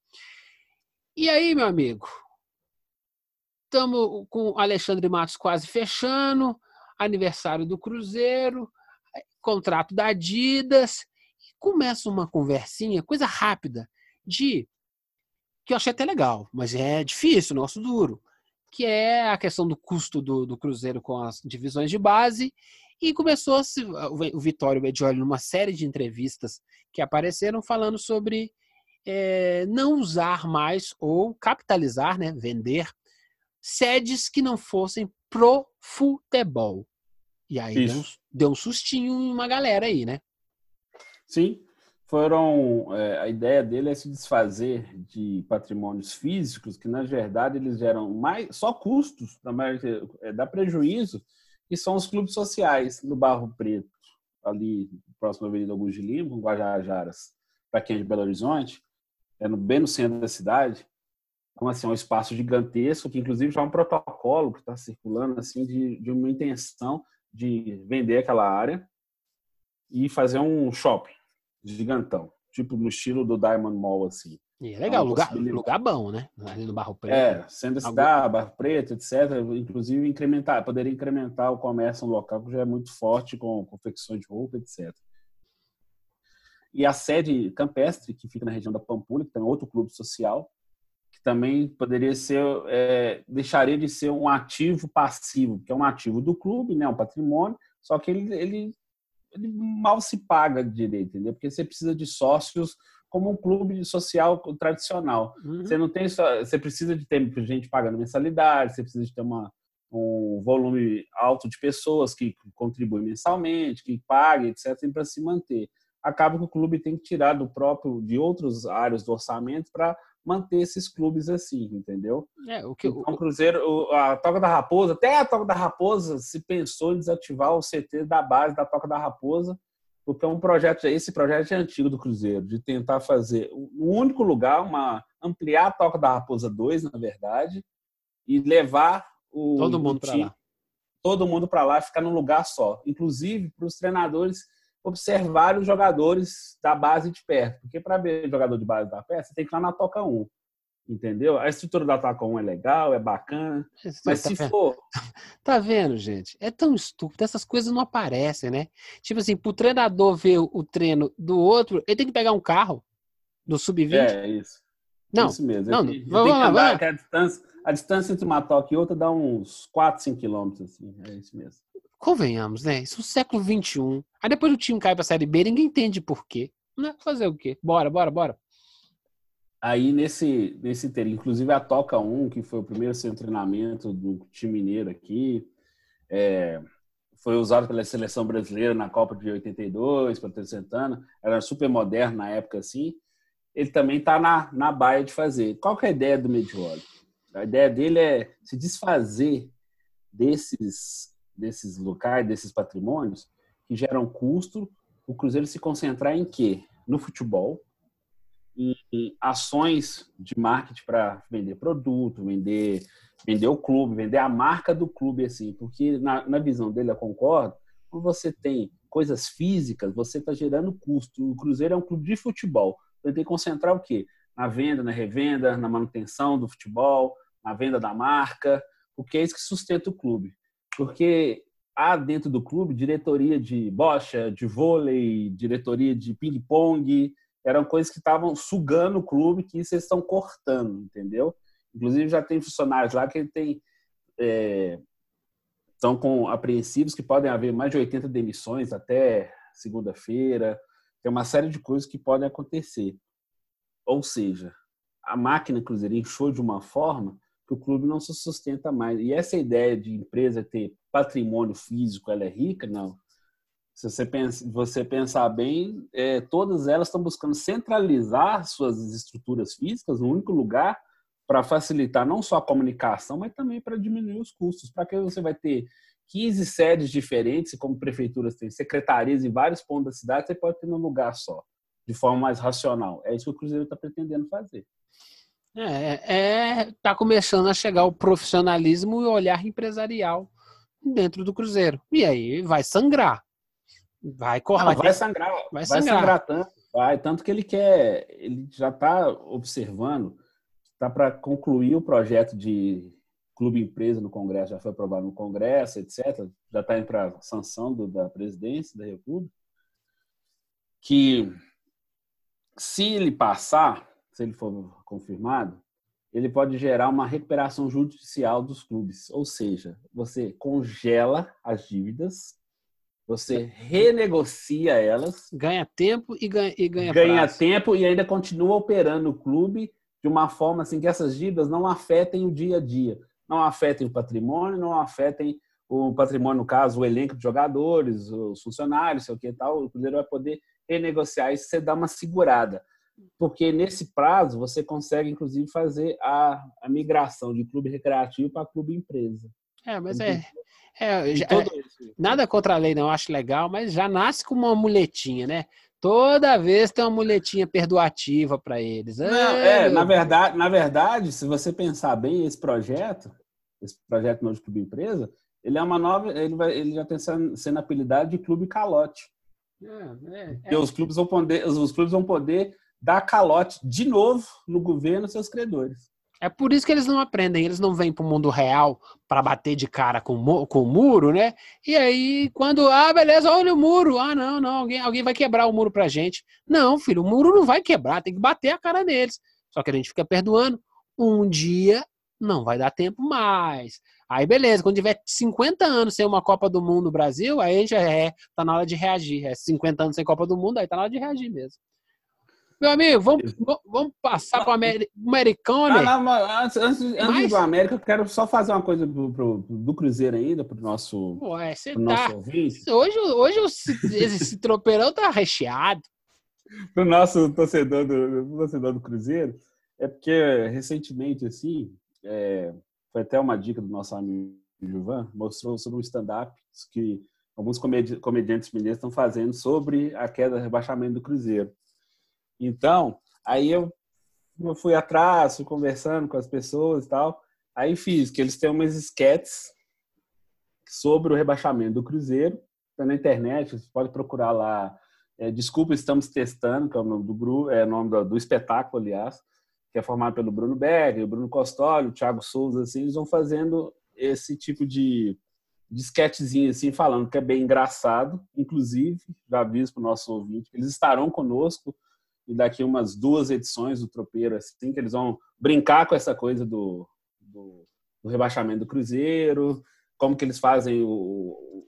E aí, meu amigo, estamos com Alexandre Matos quase fechando, aniversário do Cruzeiro, contrato da Adidas, começa uma conversinha, coisa rápida, de que eu achei até legal, mas é difícil, nosso duro, que é a questão do custo do, do Cruzeiro com as divisões de base, e começou se, o Vitório Bedioli, numa série de entrevistas que apareceram, falando sobre é, não usar mais ou capitalizar, né, vender sedes que não fossem pro futebol. E aí deu um, deu um, sustinho em uma galera aí, né? Sim. Foram. É, a ideia dele é se desfazer de patrimônios físicos que, na verdade, eles geram mais só custos, da maioria, é, dá prejuízo, que são os clubes sociais no Barro Preto, ali próximo à Avenida Augusto de Lima, Guajajaras, para quem é de Belo Horizonte, é no, bem no centro da cidade. Então, assim, é um espaço gigantesco, que inclusive já é um protocolo que está circulando, assim, de, de uma intenção de vender aquela área e fazer um shopping gigantão, tipo no estilo do Diamond Mall, assim. E é legal, lugar, lugar bom, né? Ali no Barro Preto. É, sendo cidade, Algum... Barro Preto, etc. Inclusive, incrementar, poderia incrementar o comércio no local, que já é muito forte com confecções de roupa, etc. E a sede campestre, que fica na região da Pampulha, que tem outro clube social, também poderia ser, é, deixaria de ser um ativo passivo, que é um ativo do clube, né, um patrimônio, só que ele, ele, ele mal se paga direito, entendeu? Porque você precisa de sócios como um clube social tradicional. Uhum. Você não tem só, você precisa de ter gente pagando mensalidade, você precisa de ter uma, um volume alto de pessoas que contribuem mensalmente, que paguem, etc, para se manter. Acaba que o clube tem que tirar do próprio de outras áreas do orçamento para manter esses clubes assim, entendeu? É, o que, então, o Cruzeiro, a Toca da Raposa, até a Toca da Raposa se pensou em desativar o CT da base da Toca da Raposa porque é um projeto, esse projeto é antigo do Cruzeiro, de tentar fazer um único lugar, uma ampliar a Toca da Raposa 2, na verdade, e levar o todo mundo para lá. Todo mundo para lá, ficar num lugar só. Inclusive para os treinadores observar os jogadores da base de perto, porque para ver jogador de base da perto, você tem que ir lá na Toca 1 entendeu? A estrutura da Toca 1 é legal, é bacana, mas tá se vendo? for... Tá vendo, gente? É tão estúpido, essas coisas não aparecem, né? Tipo assim, pro treinador ver o treino do outro, ele tem que pegar um carro do sub-20. É, isso. Não, isso mesmo. não, ele, vamos tem que andar, vamos. a distância, a distância entre uma toca e outra dá uns 4, 5 quilômetros, assim. É isso mesmo. Convenhamos, né? Isso é o século XXI. Aí depois o time cai pra Série B, ninguém entende por quê. Né? Fazer o quê? Bora, bora, bora. Aí, nesse, nesse inteiro, inclusive a Toca 1, que foi o primeiro de treinamento do time mineiro aqui, é, foi usado pela seleção brasileira na Copa de 82, para ter Santana, era super moderno na época assim. Ele também está na, na baia de fazer. Qual que é a ideia do Medioli? A ideia dele é se desfazer desses, desses locais, desses patrimônios que geram custo, o Cruzeiro se concentrar em quê? No futebol, em, ações de marketing para vender produto, vender, vender o clube, vender a marca do clube, assim, porque na, na visão dele, eu concordo, quando você tem coisas físicas, você está gerando custo. O Cruzeiro é um clube de futebol. Ele tem que concentrar o quê? Na venda, na revenda, na manutenção do futebol, na venda da marca, porque é isso que sustenta o clube. Porque há dentro do clube diretoria de bocha, de vôlei, diretoria de ping-pong, eram coisas que estavam sugando o clube, que vocês estão cortando, entendeu? Inclusive já tem funcionários lá que tem é, estão com apreensivos que podem haver mais de 80 demissões até segunda-feira. Tem uma série de coisas que podem acontecer. Ou seja, a máquina Cruzeiro inchou de uma forma que o clube não se sustenta mais. E essa ideia de empresa ter patrimônio físico, ela é rica? Não. Se você, pensa, você pensar bem, é, todas elas estão buscando centralizar suas estruturas físicas num único lugar para facilitar não só a comunicação, mas também para diminuir os custos. Para que você vai ter 15 sedes diferentes, como prefeituras têm secretarias em vários pontos da cidade, você pode ter num lugar só, de forma mais racional. É isso que o Cruzeiro está pretendendo fazer. É, é, tá começando a chegar o profissionalismo e o olhar empresarial dentro do Cruzeiro. E aí vai sangrar. Vai correr. Vai, vai, sangrar. Vai, vai sangrar. sangrar tanto. Vai, tanto que ele quer. Ele já está observando, está para concluir o projeto de clube empresa no Congresso, já foi aprovado no Congresso, etc. Já está indo para sanção do, da presidência da República. Que se ele passar, se ele for confirmado, ele pode gerar uma recuperação judicial dos clubes. Ou seja, você congela as dívidas, você renegocia elas. Ganha tempo e ganha, e ganha, ganha prazo. tempo e ainda continua operando o clube de uma forma assim que essas dívidas não afetem o dia a dia, não afetem o patrimônio, não afetem o patrimônio, no caso, o elenco de jogadores, os funcionários, sei o que tal. O Cruzeiro vai poder renegociar isso, você dá uma segurada porque nesse prazo você consegue, inclusive, fazer a, a migração de clube recreativo para clube empresa. É, mas é. é, já, é nada contra a lei, não, acho legal, mas já nasce com uma muletinha, né? Toda vez tem uma muletinha perdoativa para eles. Não, é, na verdade, na verdade, se você pensar bem, esse projeto, esse projeto novo de clube empresa, ele é uma nova, ele, vai, ele já tem sendo, apelidado de clube calote. É, é, os clubes vão poder, os clubes vão poder dar calote de novo no governo e seus credores. É por isso que eles não aprendem, eles não vêm para o mundo real para bater de cara com, com o muro, né? E aí, quando, ah, beleza, olha o muro. Ah, não, não, alguém, alguém vai quebrar o muro pra gente. Não, filho, o muro não vai quebrar, tem que bater a cara neles. Só que a gente fica perdoando. Um dia não vai dar tempo mais. Aí, beleza, quando tiver 50 anos sem uma Copa do Mundo no Brasil, aí gente é, tá na hora de reagir. É 50 anos sem Copa do Mundo, aí tá na hora de reagir mesmo. Meu amigo, vamos, vamos passar para o americano. Ah, não, antes, antes, antes do América, eu quero só fazer uma coisa pro, pro, do Cruzeiro ainda, para o nosso, Ué, pro tá... nosso ouvinte. Hoje, hoje esse, tropeirão tá recheado. Para o nosso torcedor do, torcedor do Cruzeiro, é porque recentemente, assim, é, foi até uma dica do nosso amigo Gilvan, mostrou sobre um stand-up que alguns comediantes mineiros estão fazendo sobre a queda do rebaixamento do Cruzeiro. Então, aí eu, eu fui atrás, fui conversando com as pessoas e tal. Aí fiz que eles têm umas esquetes sobre o rebaixamento do Cruzeiro. Está na internet, você pode procurar lá. É, Desculpa, estamos testando, que é o nome do grupo, é nome do, do espetáculo, aliás, que é formado pelo Bruno Berger, o Bruno Costoli, o Thiago Souza, assim, eles vão fazendo esse tipo de, de sketchzinho, assim, falando que é bem engraçado. Inclusive, já aviso para o nosso ouvinte, eles estarão conosco e daqui umas duas edições do Tropeiro, assim, que eles vão brincar com essa coisa do, do, do rebaixamento do Cruzeiro, como que eles fazem o,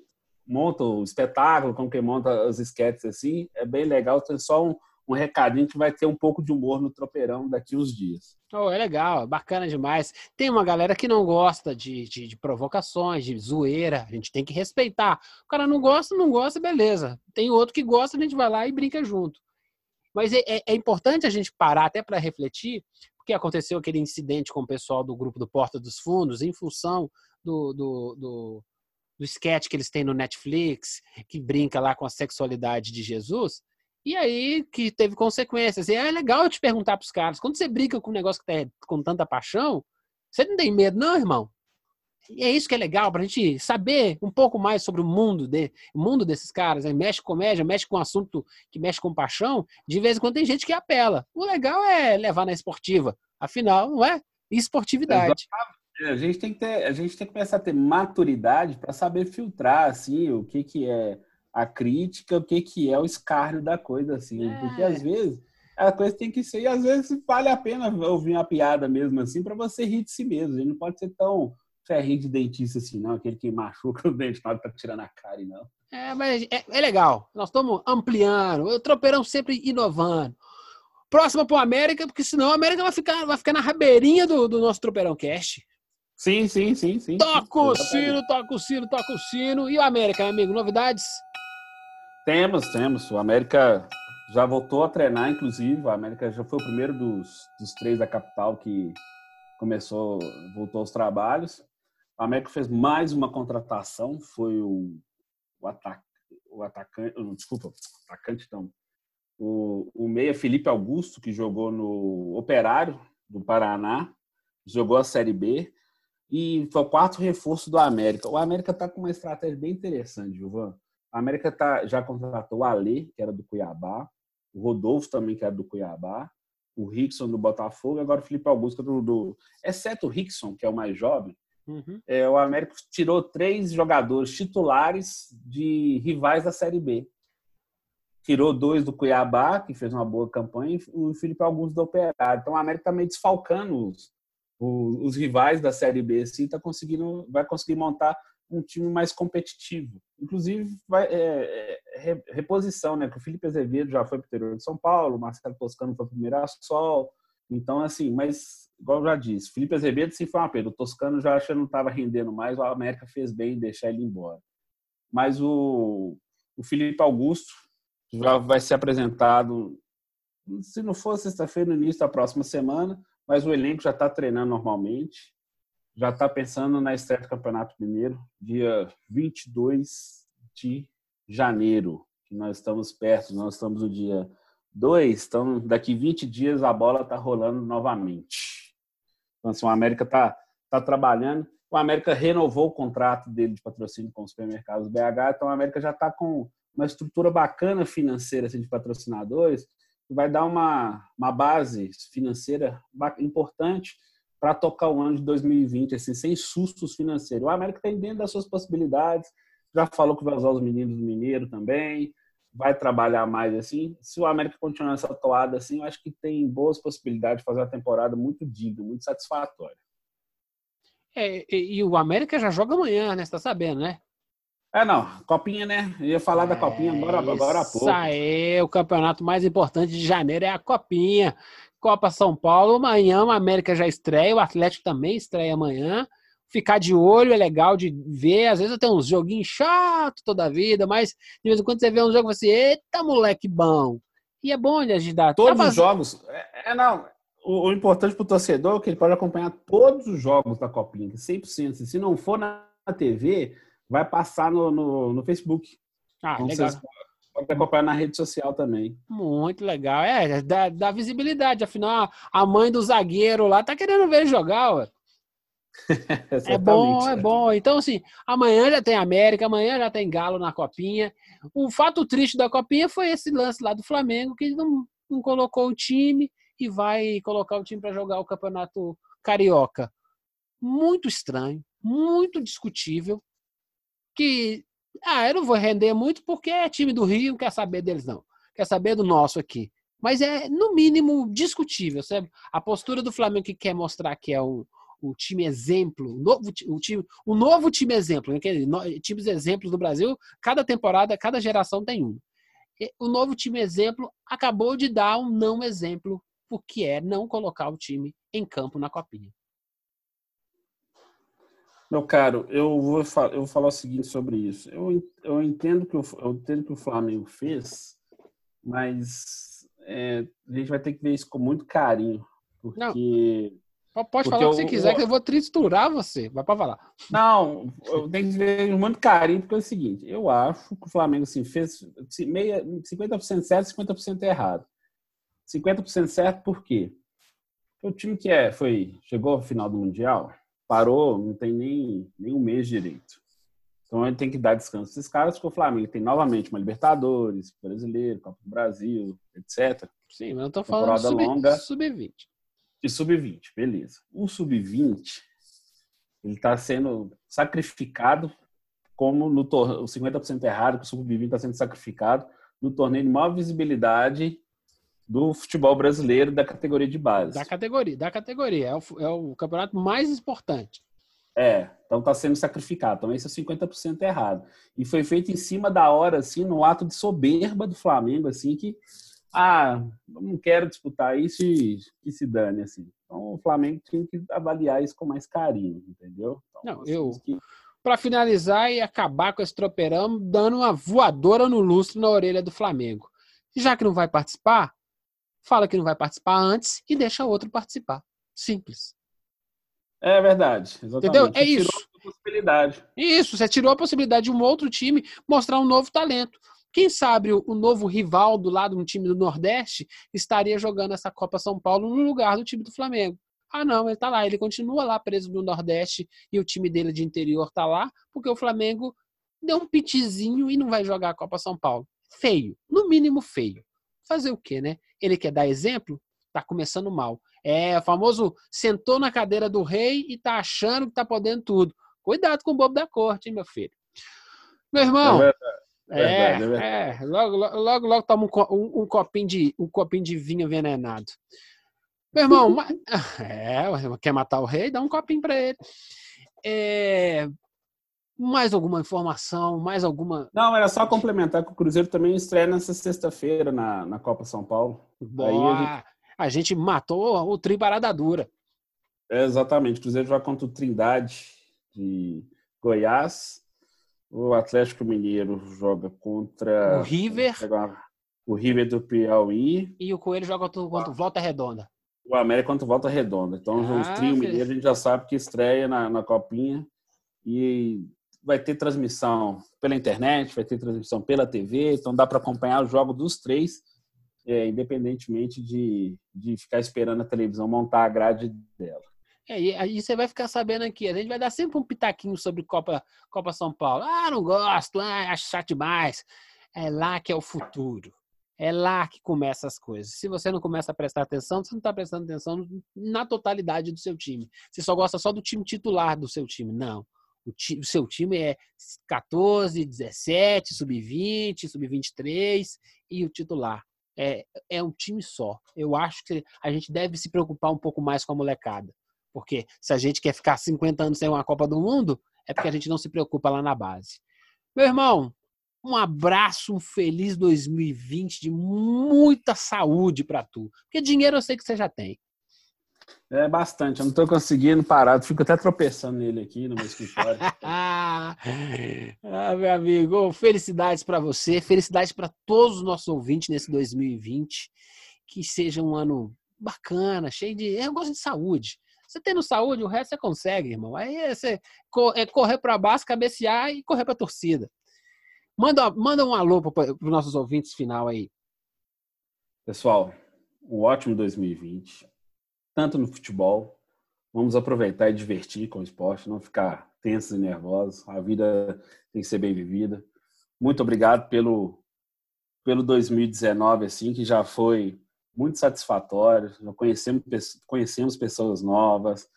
montam o espetáculo, como que monta os sketches assim, é bem legal, tem só um, um recadinho que vai ter um pouco de humor no tropeirão daqui uns dias. Oh, é legal, bacana demais. Tem uma galera que não gosta de, de, de, provocações, de zoeira, a gente tem que respeitar. O cara não gosta, não gosta, beleza. Tem outro que gosta, a gente vai lá e brinca junto. Mas é, é, é importante a gente parar até para refletir, porque aconteceu aquele incidente com o pessoal do grupo do Porta dos Fundos, em função do, do, do, do sketch que eles têm no Netflix, que brinca lá com a sexualidade de Jesus. E aí que teve consequências. E é legal eu te perguntar para os caras, quando você brinca com um negócio que tá com tanta paixão, você não tem medo, não, irmão? E é isso que é legal, para a gente saber um pouco mais sobre o mundo, de, o mundo desses caras. Aí mexe com comédia, mexe com um assunto que mexe com paixão. De vez em quando tem gente que apela. O legal é levar na esportiva. Afinal, não é? Esportividade. É, a gente tem que ter, a gente tem que começar a ter maturidade para saber filtrar assim o que que é a crítica, o que que é o escárnio da coisa assim, é. porque às vezes a coisa tem que ser e às vezes vale a pena ouvir uma piada mesmo assim para você rir de si mesmo. A gente não pode ser tão ferrinho de dentista assim, não, aquele que machuca o dente na hora que tá tirando a cara e não. É, mas é, é legal. Nós estamos ampliando, o tropeirão sempre inovando. Próxima para o América, porque senão a América vai ficar, vai ficar na rabeirinha do, do nosso Tropeirão Cast. Sim, sim, sim, sim. Toca o sino, toca o sino, toca o sino. E o América, amigo, novidades? Temos, temos. O América já voltou a treinar, inclusive. O América já foi o primeiro dos, dos três da capital que começou, voltou aos trabalhos. O América fez mais uma contratação, foi o, o, atac, o atacante, desculpa, atacante não, o, o meia Felipe Augusto, que jogou no Operário do Paraná, jogou a Série B e foi o quarto reforço do América. O América está com uma estratégia bem interessante, Gilvan. A América tá, já contratou o Alê, que era do Cuiabá, o Rodolfo também, que era do Cuiabá, o Rickson do Botafogo, agora o Felipe Augusto do, do... Exceto o Rickson, que é o mais jovem, Uhum. É, o América tirou três jogadores titulares de rivais da Série B. Tirou dois do Cuiabá, que fez uma boa campanha, e o Felipe Augusto do Operário. Então o América está meio desfalcando os, os, os, rivais da Série B, assim, tá conseguindo, vai conseguir montar um time mais competitivo. Inclusive, vai, é, é, reposição, né? Que o Felipe Azevedo já foi para o interior de São Paulo, o Marcelo Toscano foi para o Mirassol. Então, assim, mas igual eu já disse, Felipe Azevedo sim foi uma perda. O Toscano já acha que não estava rendendo mais, o América fez bem em deixar ele embora. Mas o, o Felipe Augusto já vai ser apresentado, se não for sexta-feira, no início da próxima semana, mas o elenco já está treinando normalmente, já está pensando na estreia do Campeonato Mineiro, dia 22 de janeiro, nós estamos perto, nós estamos no dia 2, então daqui 20 dias a bola está rolando novamente. Então, assim, o América está tá trabalhando. O América renovou o contrato dele de patrocínio com os supermercados BH, então o América já está com uma estrutura bacana financeira assim, de patrocinadores, que vai dar uma, uma base financeira importante para tocar o ano de 2020, assim, sem sustos financeiros. O América está dentro das suas possibilidades, já falou que vai usar os meninos do Mineiro também, vai trabalhar mais assim. Se o América continuar nessa toada assim, eu acho que tem boas possibilidades de fazer uma temporada muito digna, muito satisfatória. É, e, e, o América já joga amanhã, né? Você tá sabendo, né? É, não. Copinha, né? Eu ia falar é, da Copinha agora, agora há pouco. Isso aí, o campeonato mais importante de janeiro é a Copinha. Copa São Paulo, amanhã o América já estreia, o Atlético também estreia amanhã ficar de olho, é legal de ver. Às vezes tem uns joguinhos chato toda a vida, mas de vez em quando você vê um jogo e você, eita, moleque bom. E é bom de ajudar. Todos tá os jogos. É, é, não. O, o importante para o torcedor é que ele pode acompanhar todos os jogos da Copinha, 100%. Se não for na TV, vai passar no, no, no Facebook. Ah, então, legal. Pode acompanhar na rede social também. Muito legal. É, dá, dá visibilidade. Afinal, a mãe do zagueiro lá tá querendo ver jogar, ué. é bom, é bom. Então, assim, amanhã já tem América, amanhã já tem Galo na Copinha. O fato triste da Copinha foi esse lance lá do Flamengo, que não, não colocou o time e vai colocar o time para jogar o Campeonato Carioca. Muito estranho, muito discutível. Que, ah, eu não vou render muito porque é time do Rio, não quer saber deles, não. Quer saber do nosso aqui. Mas é, no mínimo, discutível, sabe? A postura do Flamengo que quer mostrar que é um, o time exemplo, o novo, o time, o novo time exemplo, né? times exemplos do Brasil, cada temporada, cada geração tem um. O novo time exemplo acabou de dar um não exemplo, porque é não colocar o time em campo na copinha. Meu caro, eu vou, eu vou falar o seguinte sobre isso. Eu, eu, entendo, que o, eu entendo que o Flamengo fez, mas é, a gente vai ter que ver isso com muito carinho, porque não Pode falar o que você quiser, que eu vou triturar você. Vai para falar. Não, eu tenho que ver muito carinho, porque é o seguinte: eu acho que o Flamengo assim, fez 50% certo e 50% errado. 50% certo por quê? O time que é, foi, chegou ao final do Mundial, parou, não tem nem, nem um mês direito. Então ele tem que dar descanso esses caras, porque o Flamengo tem novamente uma Libertadores, Brasileiro, Copa do Brasil, etc. Sim, mas eu tô falando sub-20. Sub de sub-20, beleza. O sub-20 ele está sendo sacrificado como no torneio, 50% errado, que o sub-20 está sendo sacrificado no torneio de maior visibilidade do futebol brasileiro da categoria de base. Da categoria, da categoria. É o, é o campeonato mais importante. É, então está sendo sacrificado. Então esse é 50% errado. E foi feito em cima da hora, assim, no ato de soberba do Flamengo, assim, que ah, não quero disputar isso e que se dane, assim. Então o Flamengo tinha que avaliar isso com mais carinho, entendeu? Então, não, eu. Que... Para finalizar e acabar com esse tropeirão, dando uma voadora no lustre na orelha do Flamengo. Já que não vai participar, fala que não vai participar antes e deixa outro participar. Simples. É verdade. Exatamente. Entendeu? É isso. Possibilidade. Isso, você tirou a possibilidade de um outro time mostrar um novo talento. Quem sabe o, novo rival do lado do time do Nordeste estaria jogando essa Copa São Paulo no lugar do time do Flamengo. Ah, não, ele está lá, ele continua lá preso no Nordeste e o time dele de interior está lá, porque o Flamengo deu um pitizinho e não vai jogar a Copa São Paulo. Feio, no mínimo feio. Fazer o quê, né? Ele quer dar exemplo? Tá começando mal. É, o famoso sentou na cadeira do rei e tá achando que tá podendo tudo. Cuidado com o bobo da corte, hein, meu filho. Meu irmão, é é, é, é, logo, logo, logo toma um, um, um, copinho de, um copinho de vinho envenenado. Meu irmão, é, quer matar o rei? Dá um copinho para ele. É, mais alguma informação? Mais alguma. Não, era só complementar que o Cruzeiro também estreia nessa sexta-feira na, na Copa São Paulo. Boa. Aí a gente... a, gente... matou o tri parada dura. É, exatamente. O Cruzeiro joga contra o Trindade de Goiás o Atlético Mineiro joga contra o River. O River do Piauí. E o Coelho joga contra o Volta Redonda. O América contra o Volta Redonda. Então, ah, os trio mineiro a gente já sabe que estreia na, na Copinha. E vai ter transmissão pela internet, vai ter transmissão pela TV. Então, dá para acompanhar o jogo dos três, é, independentemente de, de ficar esperando a televisão montar a grade dela. É, e aí você vai ficar sabendo aqui. A gente vai dar sempre um pitaquinho sobre Copa, Copa São Paulo. Ah, não gosto, ah, acho chato demais. É lá que é o futuro. É lá que começa as coisas. Se você não começa a prestar atenção, você não está prestando atenção na totalidade do seu time. Você só gosta só do time titular do seu time. Não. O, time, o seu time é 14, 17, sub-20, sub-23 e o titular. É, é um time só. Eu acho que a gente deve se preocupar um pouco mais com a molecada. Porque se a gente quer ficar 50 anos sem uma Copa do Mundo, é porque a gente não se preocupa lá na base. Meu irmão, um abraço, um feliz 2020 de muita saúde para tu. Porque dinheiro eu sei que você já tem. É bastante, eu não estou conseguindo parar, fico até tropeçando nele aqui no meu escritório. ah, meu amigo, felicidades para você, felicidades para todos os nossos ouvintes nesse 2020. Que seja um ano bacana, cheio de. Eu gosto de saúde Você tendo saúde, o resto você consegue, irmão. Aí é você é correr para baixo, cabecear e correr para a torcida. Manda, manda um alô para os nossos ouvintes final aí. Pessoal, um ótimo 2020, tanto no futebol. Vamos aproveitar e divertir com o esporte, não ficar tensos e nervosos. A vida tem que ser bem vivida. Muito obrigado pelo pelo 2019 assim, que já foi muito satisfatório. Conhecemos conhecemos pessoas novas,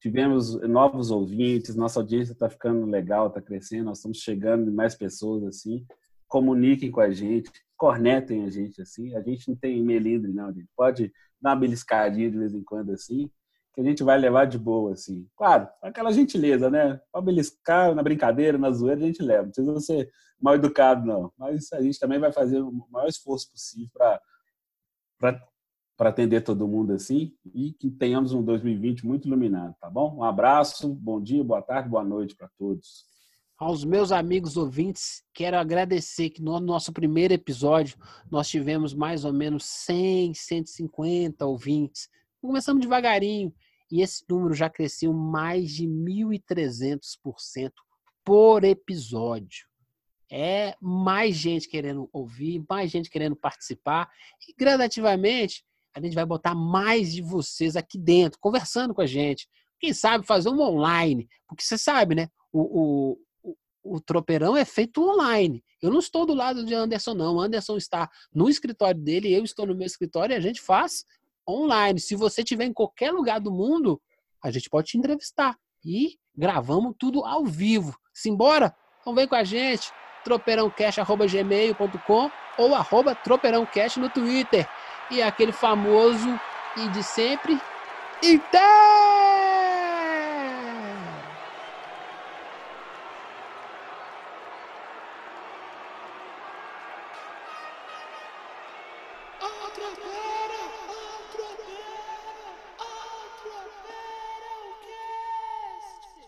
tivemos novos ouvintes, nossa audiência está ficando legal, está crescendo, nós estamos chegando mais pessoas assim. Comuniquem com a gente, cornetem a gente assim. A gente não tem melindre, não, a gente pode dar uma beliscadinha de vez em quando assim, que a gente vai levar de boa assim. Claro, aquela gentileza, né? Pode beliscar na brincadeira, na zoeira, a gente leva. Não precisa ser mal educado, não. Mas a gente também vai fazer o maior esforço possível para para atender todo mundo assim e que tenhamos um 2020 muito iluminado, tá bom? Um abraço, bom dia, boa tarde, boa noite para todos. Aos meus amigos ouvintes, quero agradecer que no nosso primeiro episódio nós tivemos mais ou menos 100, 150 ouvintes. Começamos devagarinho e esse número já cresceu mais de 1.300% por episódio. É mais gente querendo ouvir, mais gente querendo participar e gradativamente a gente vai botar mais de vocês aqui dentro, conversando com a gente. Quem sabe fazer um online, porque você sabe, né? O, o, o, o tropeirão é feito online. Eu não estou do lado de Anderson, não. O Anderson está no escritório dele, eu estou no meu escritório e a gente faz online. Se você estiver em qualquer lugar do mundo, a gente pode te entrevistar. E gravamos tudo ao vivo. Simbora? Então vem com a gente, tropeirãocast.gmail.com ou arroba tropeirãocast no Twitter e aquele famoso e de sempre. Então!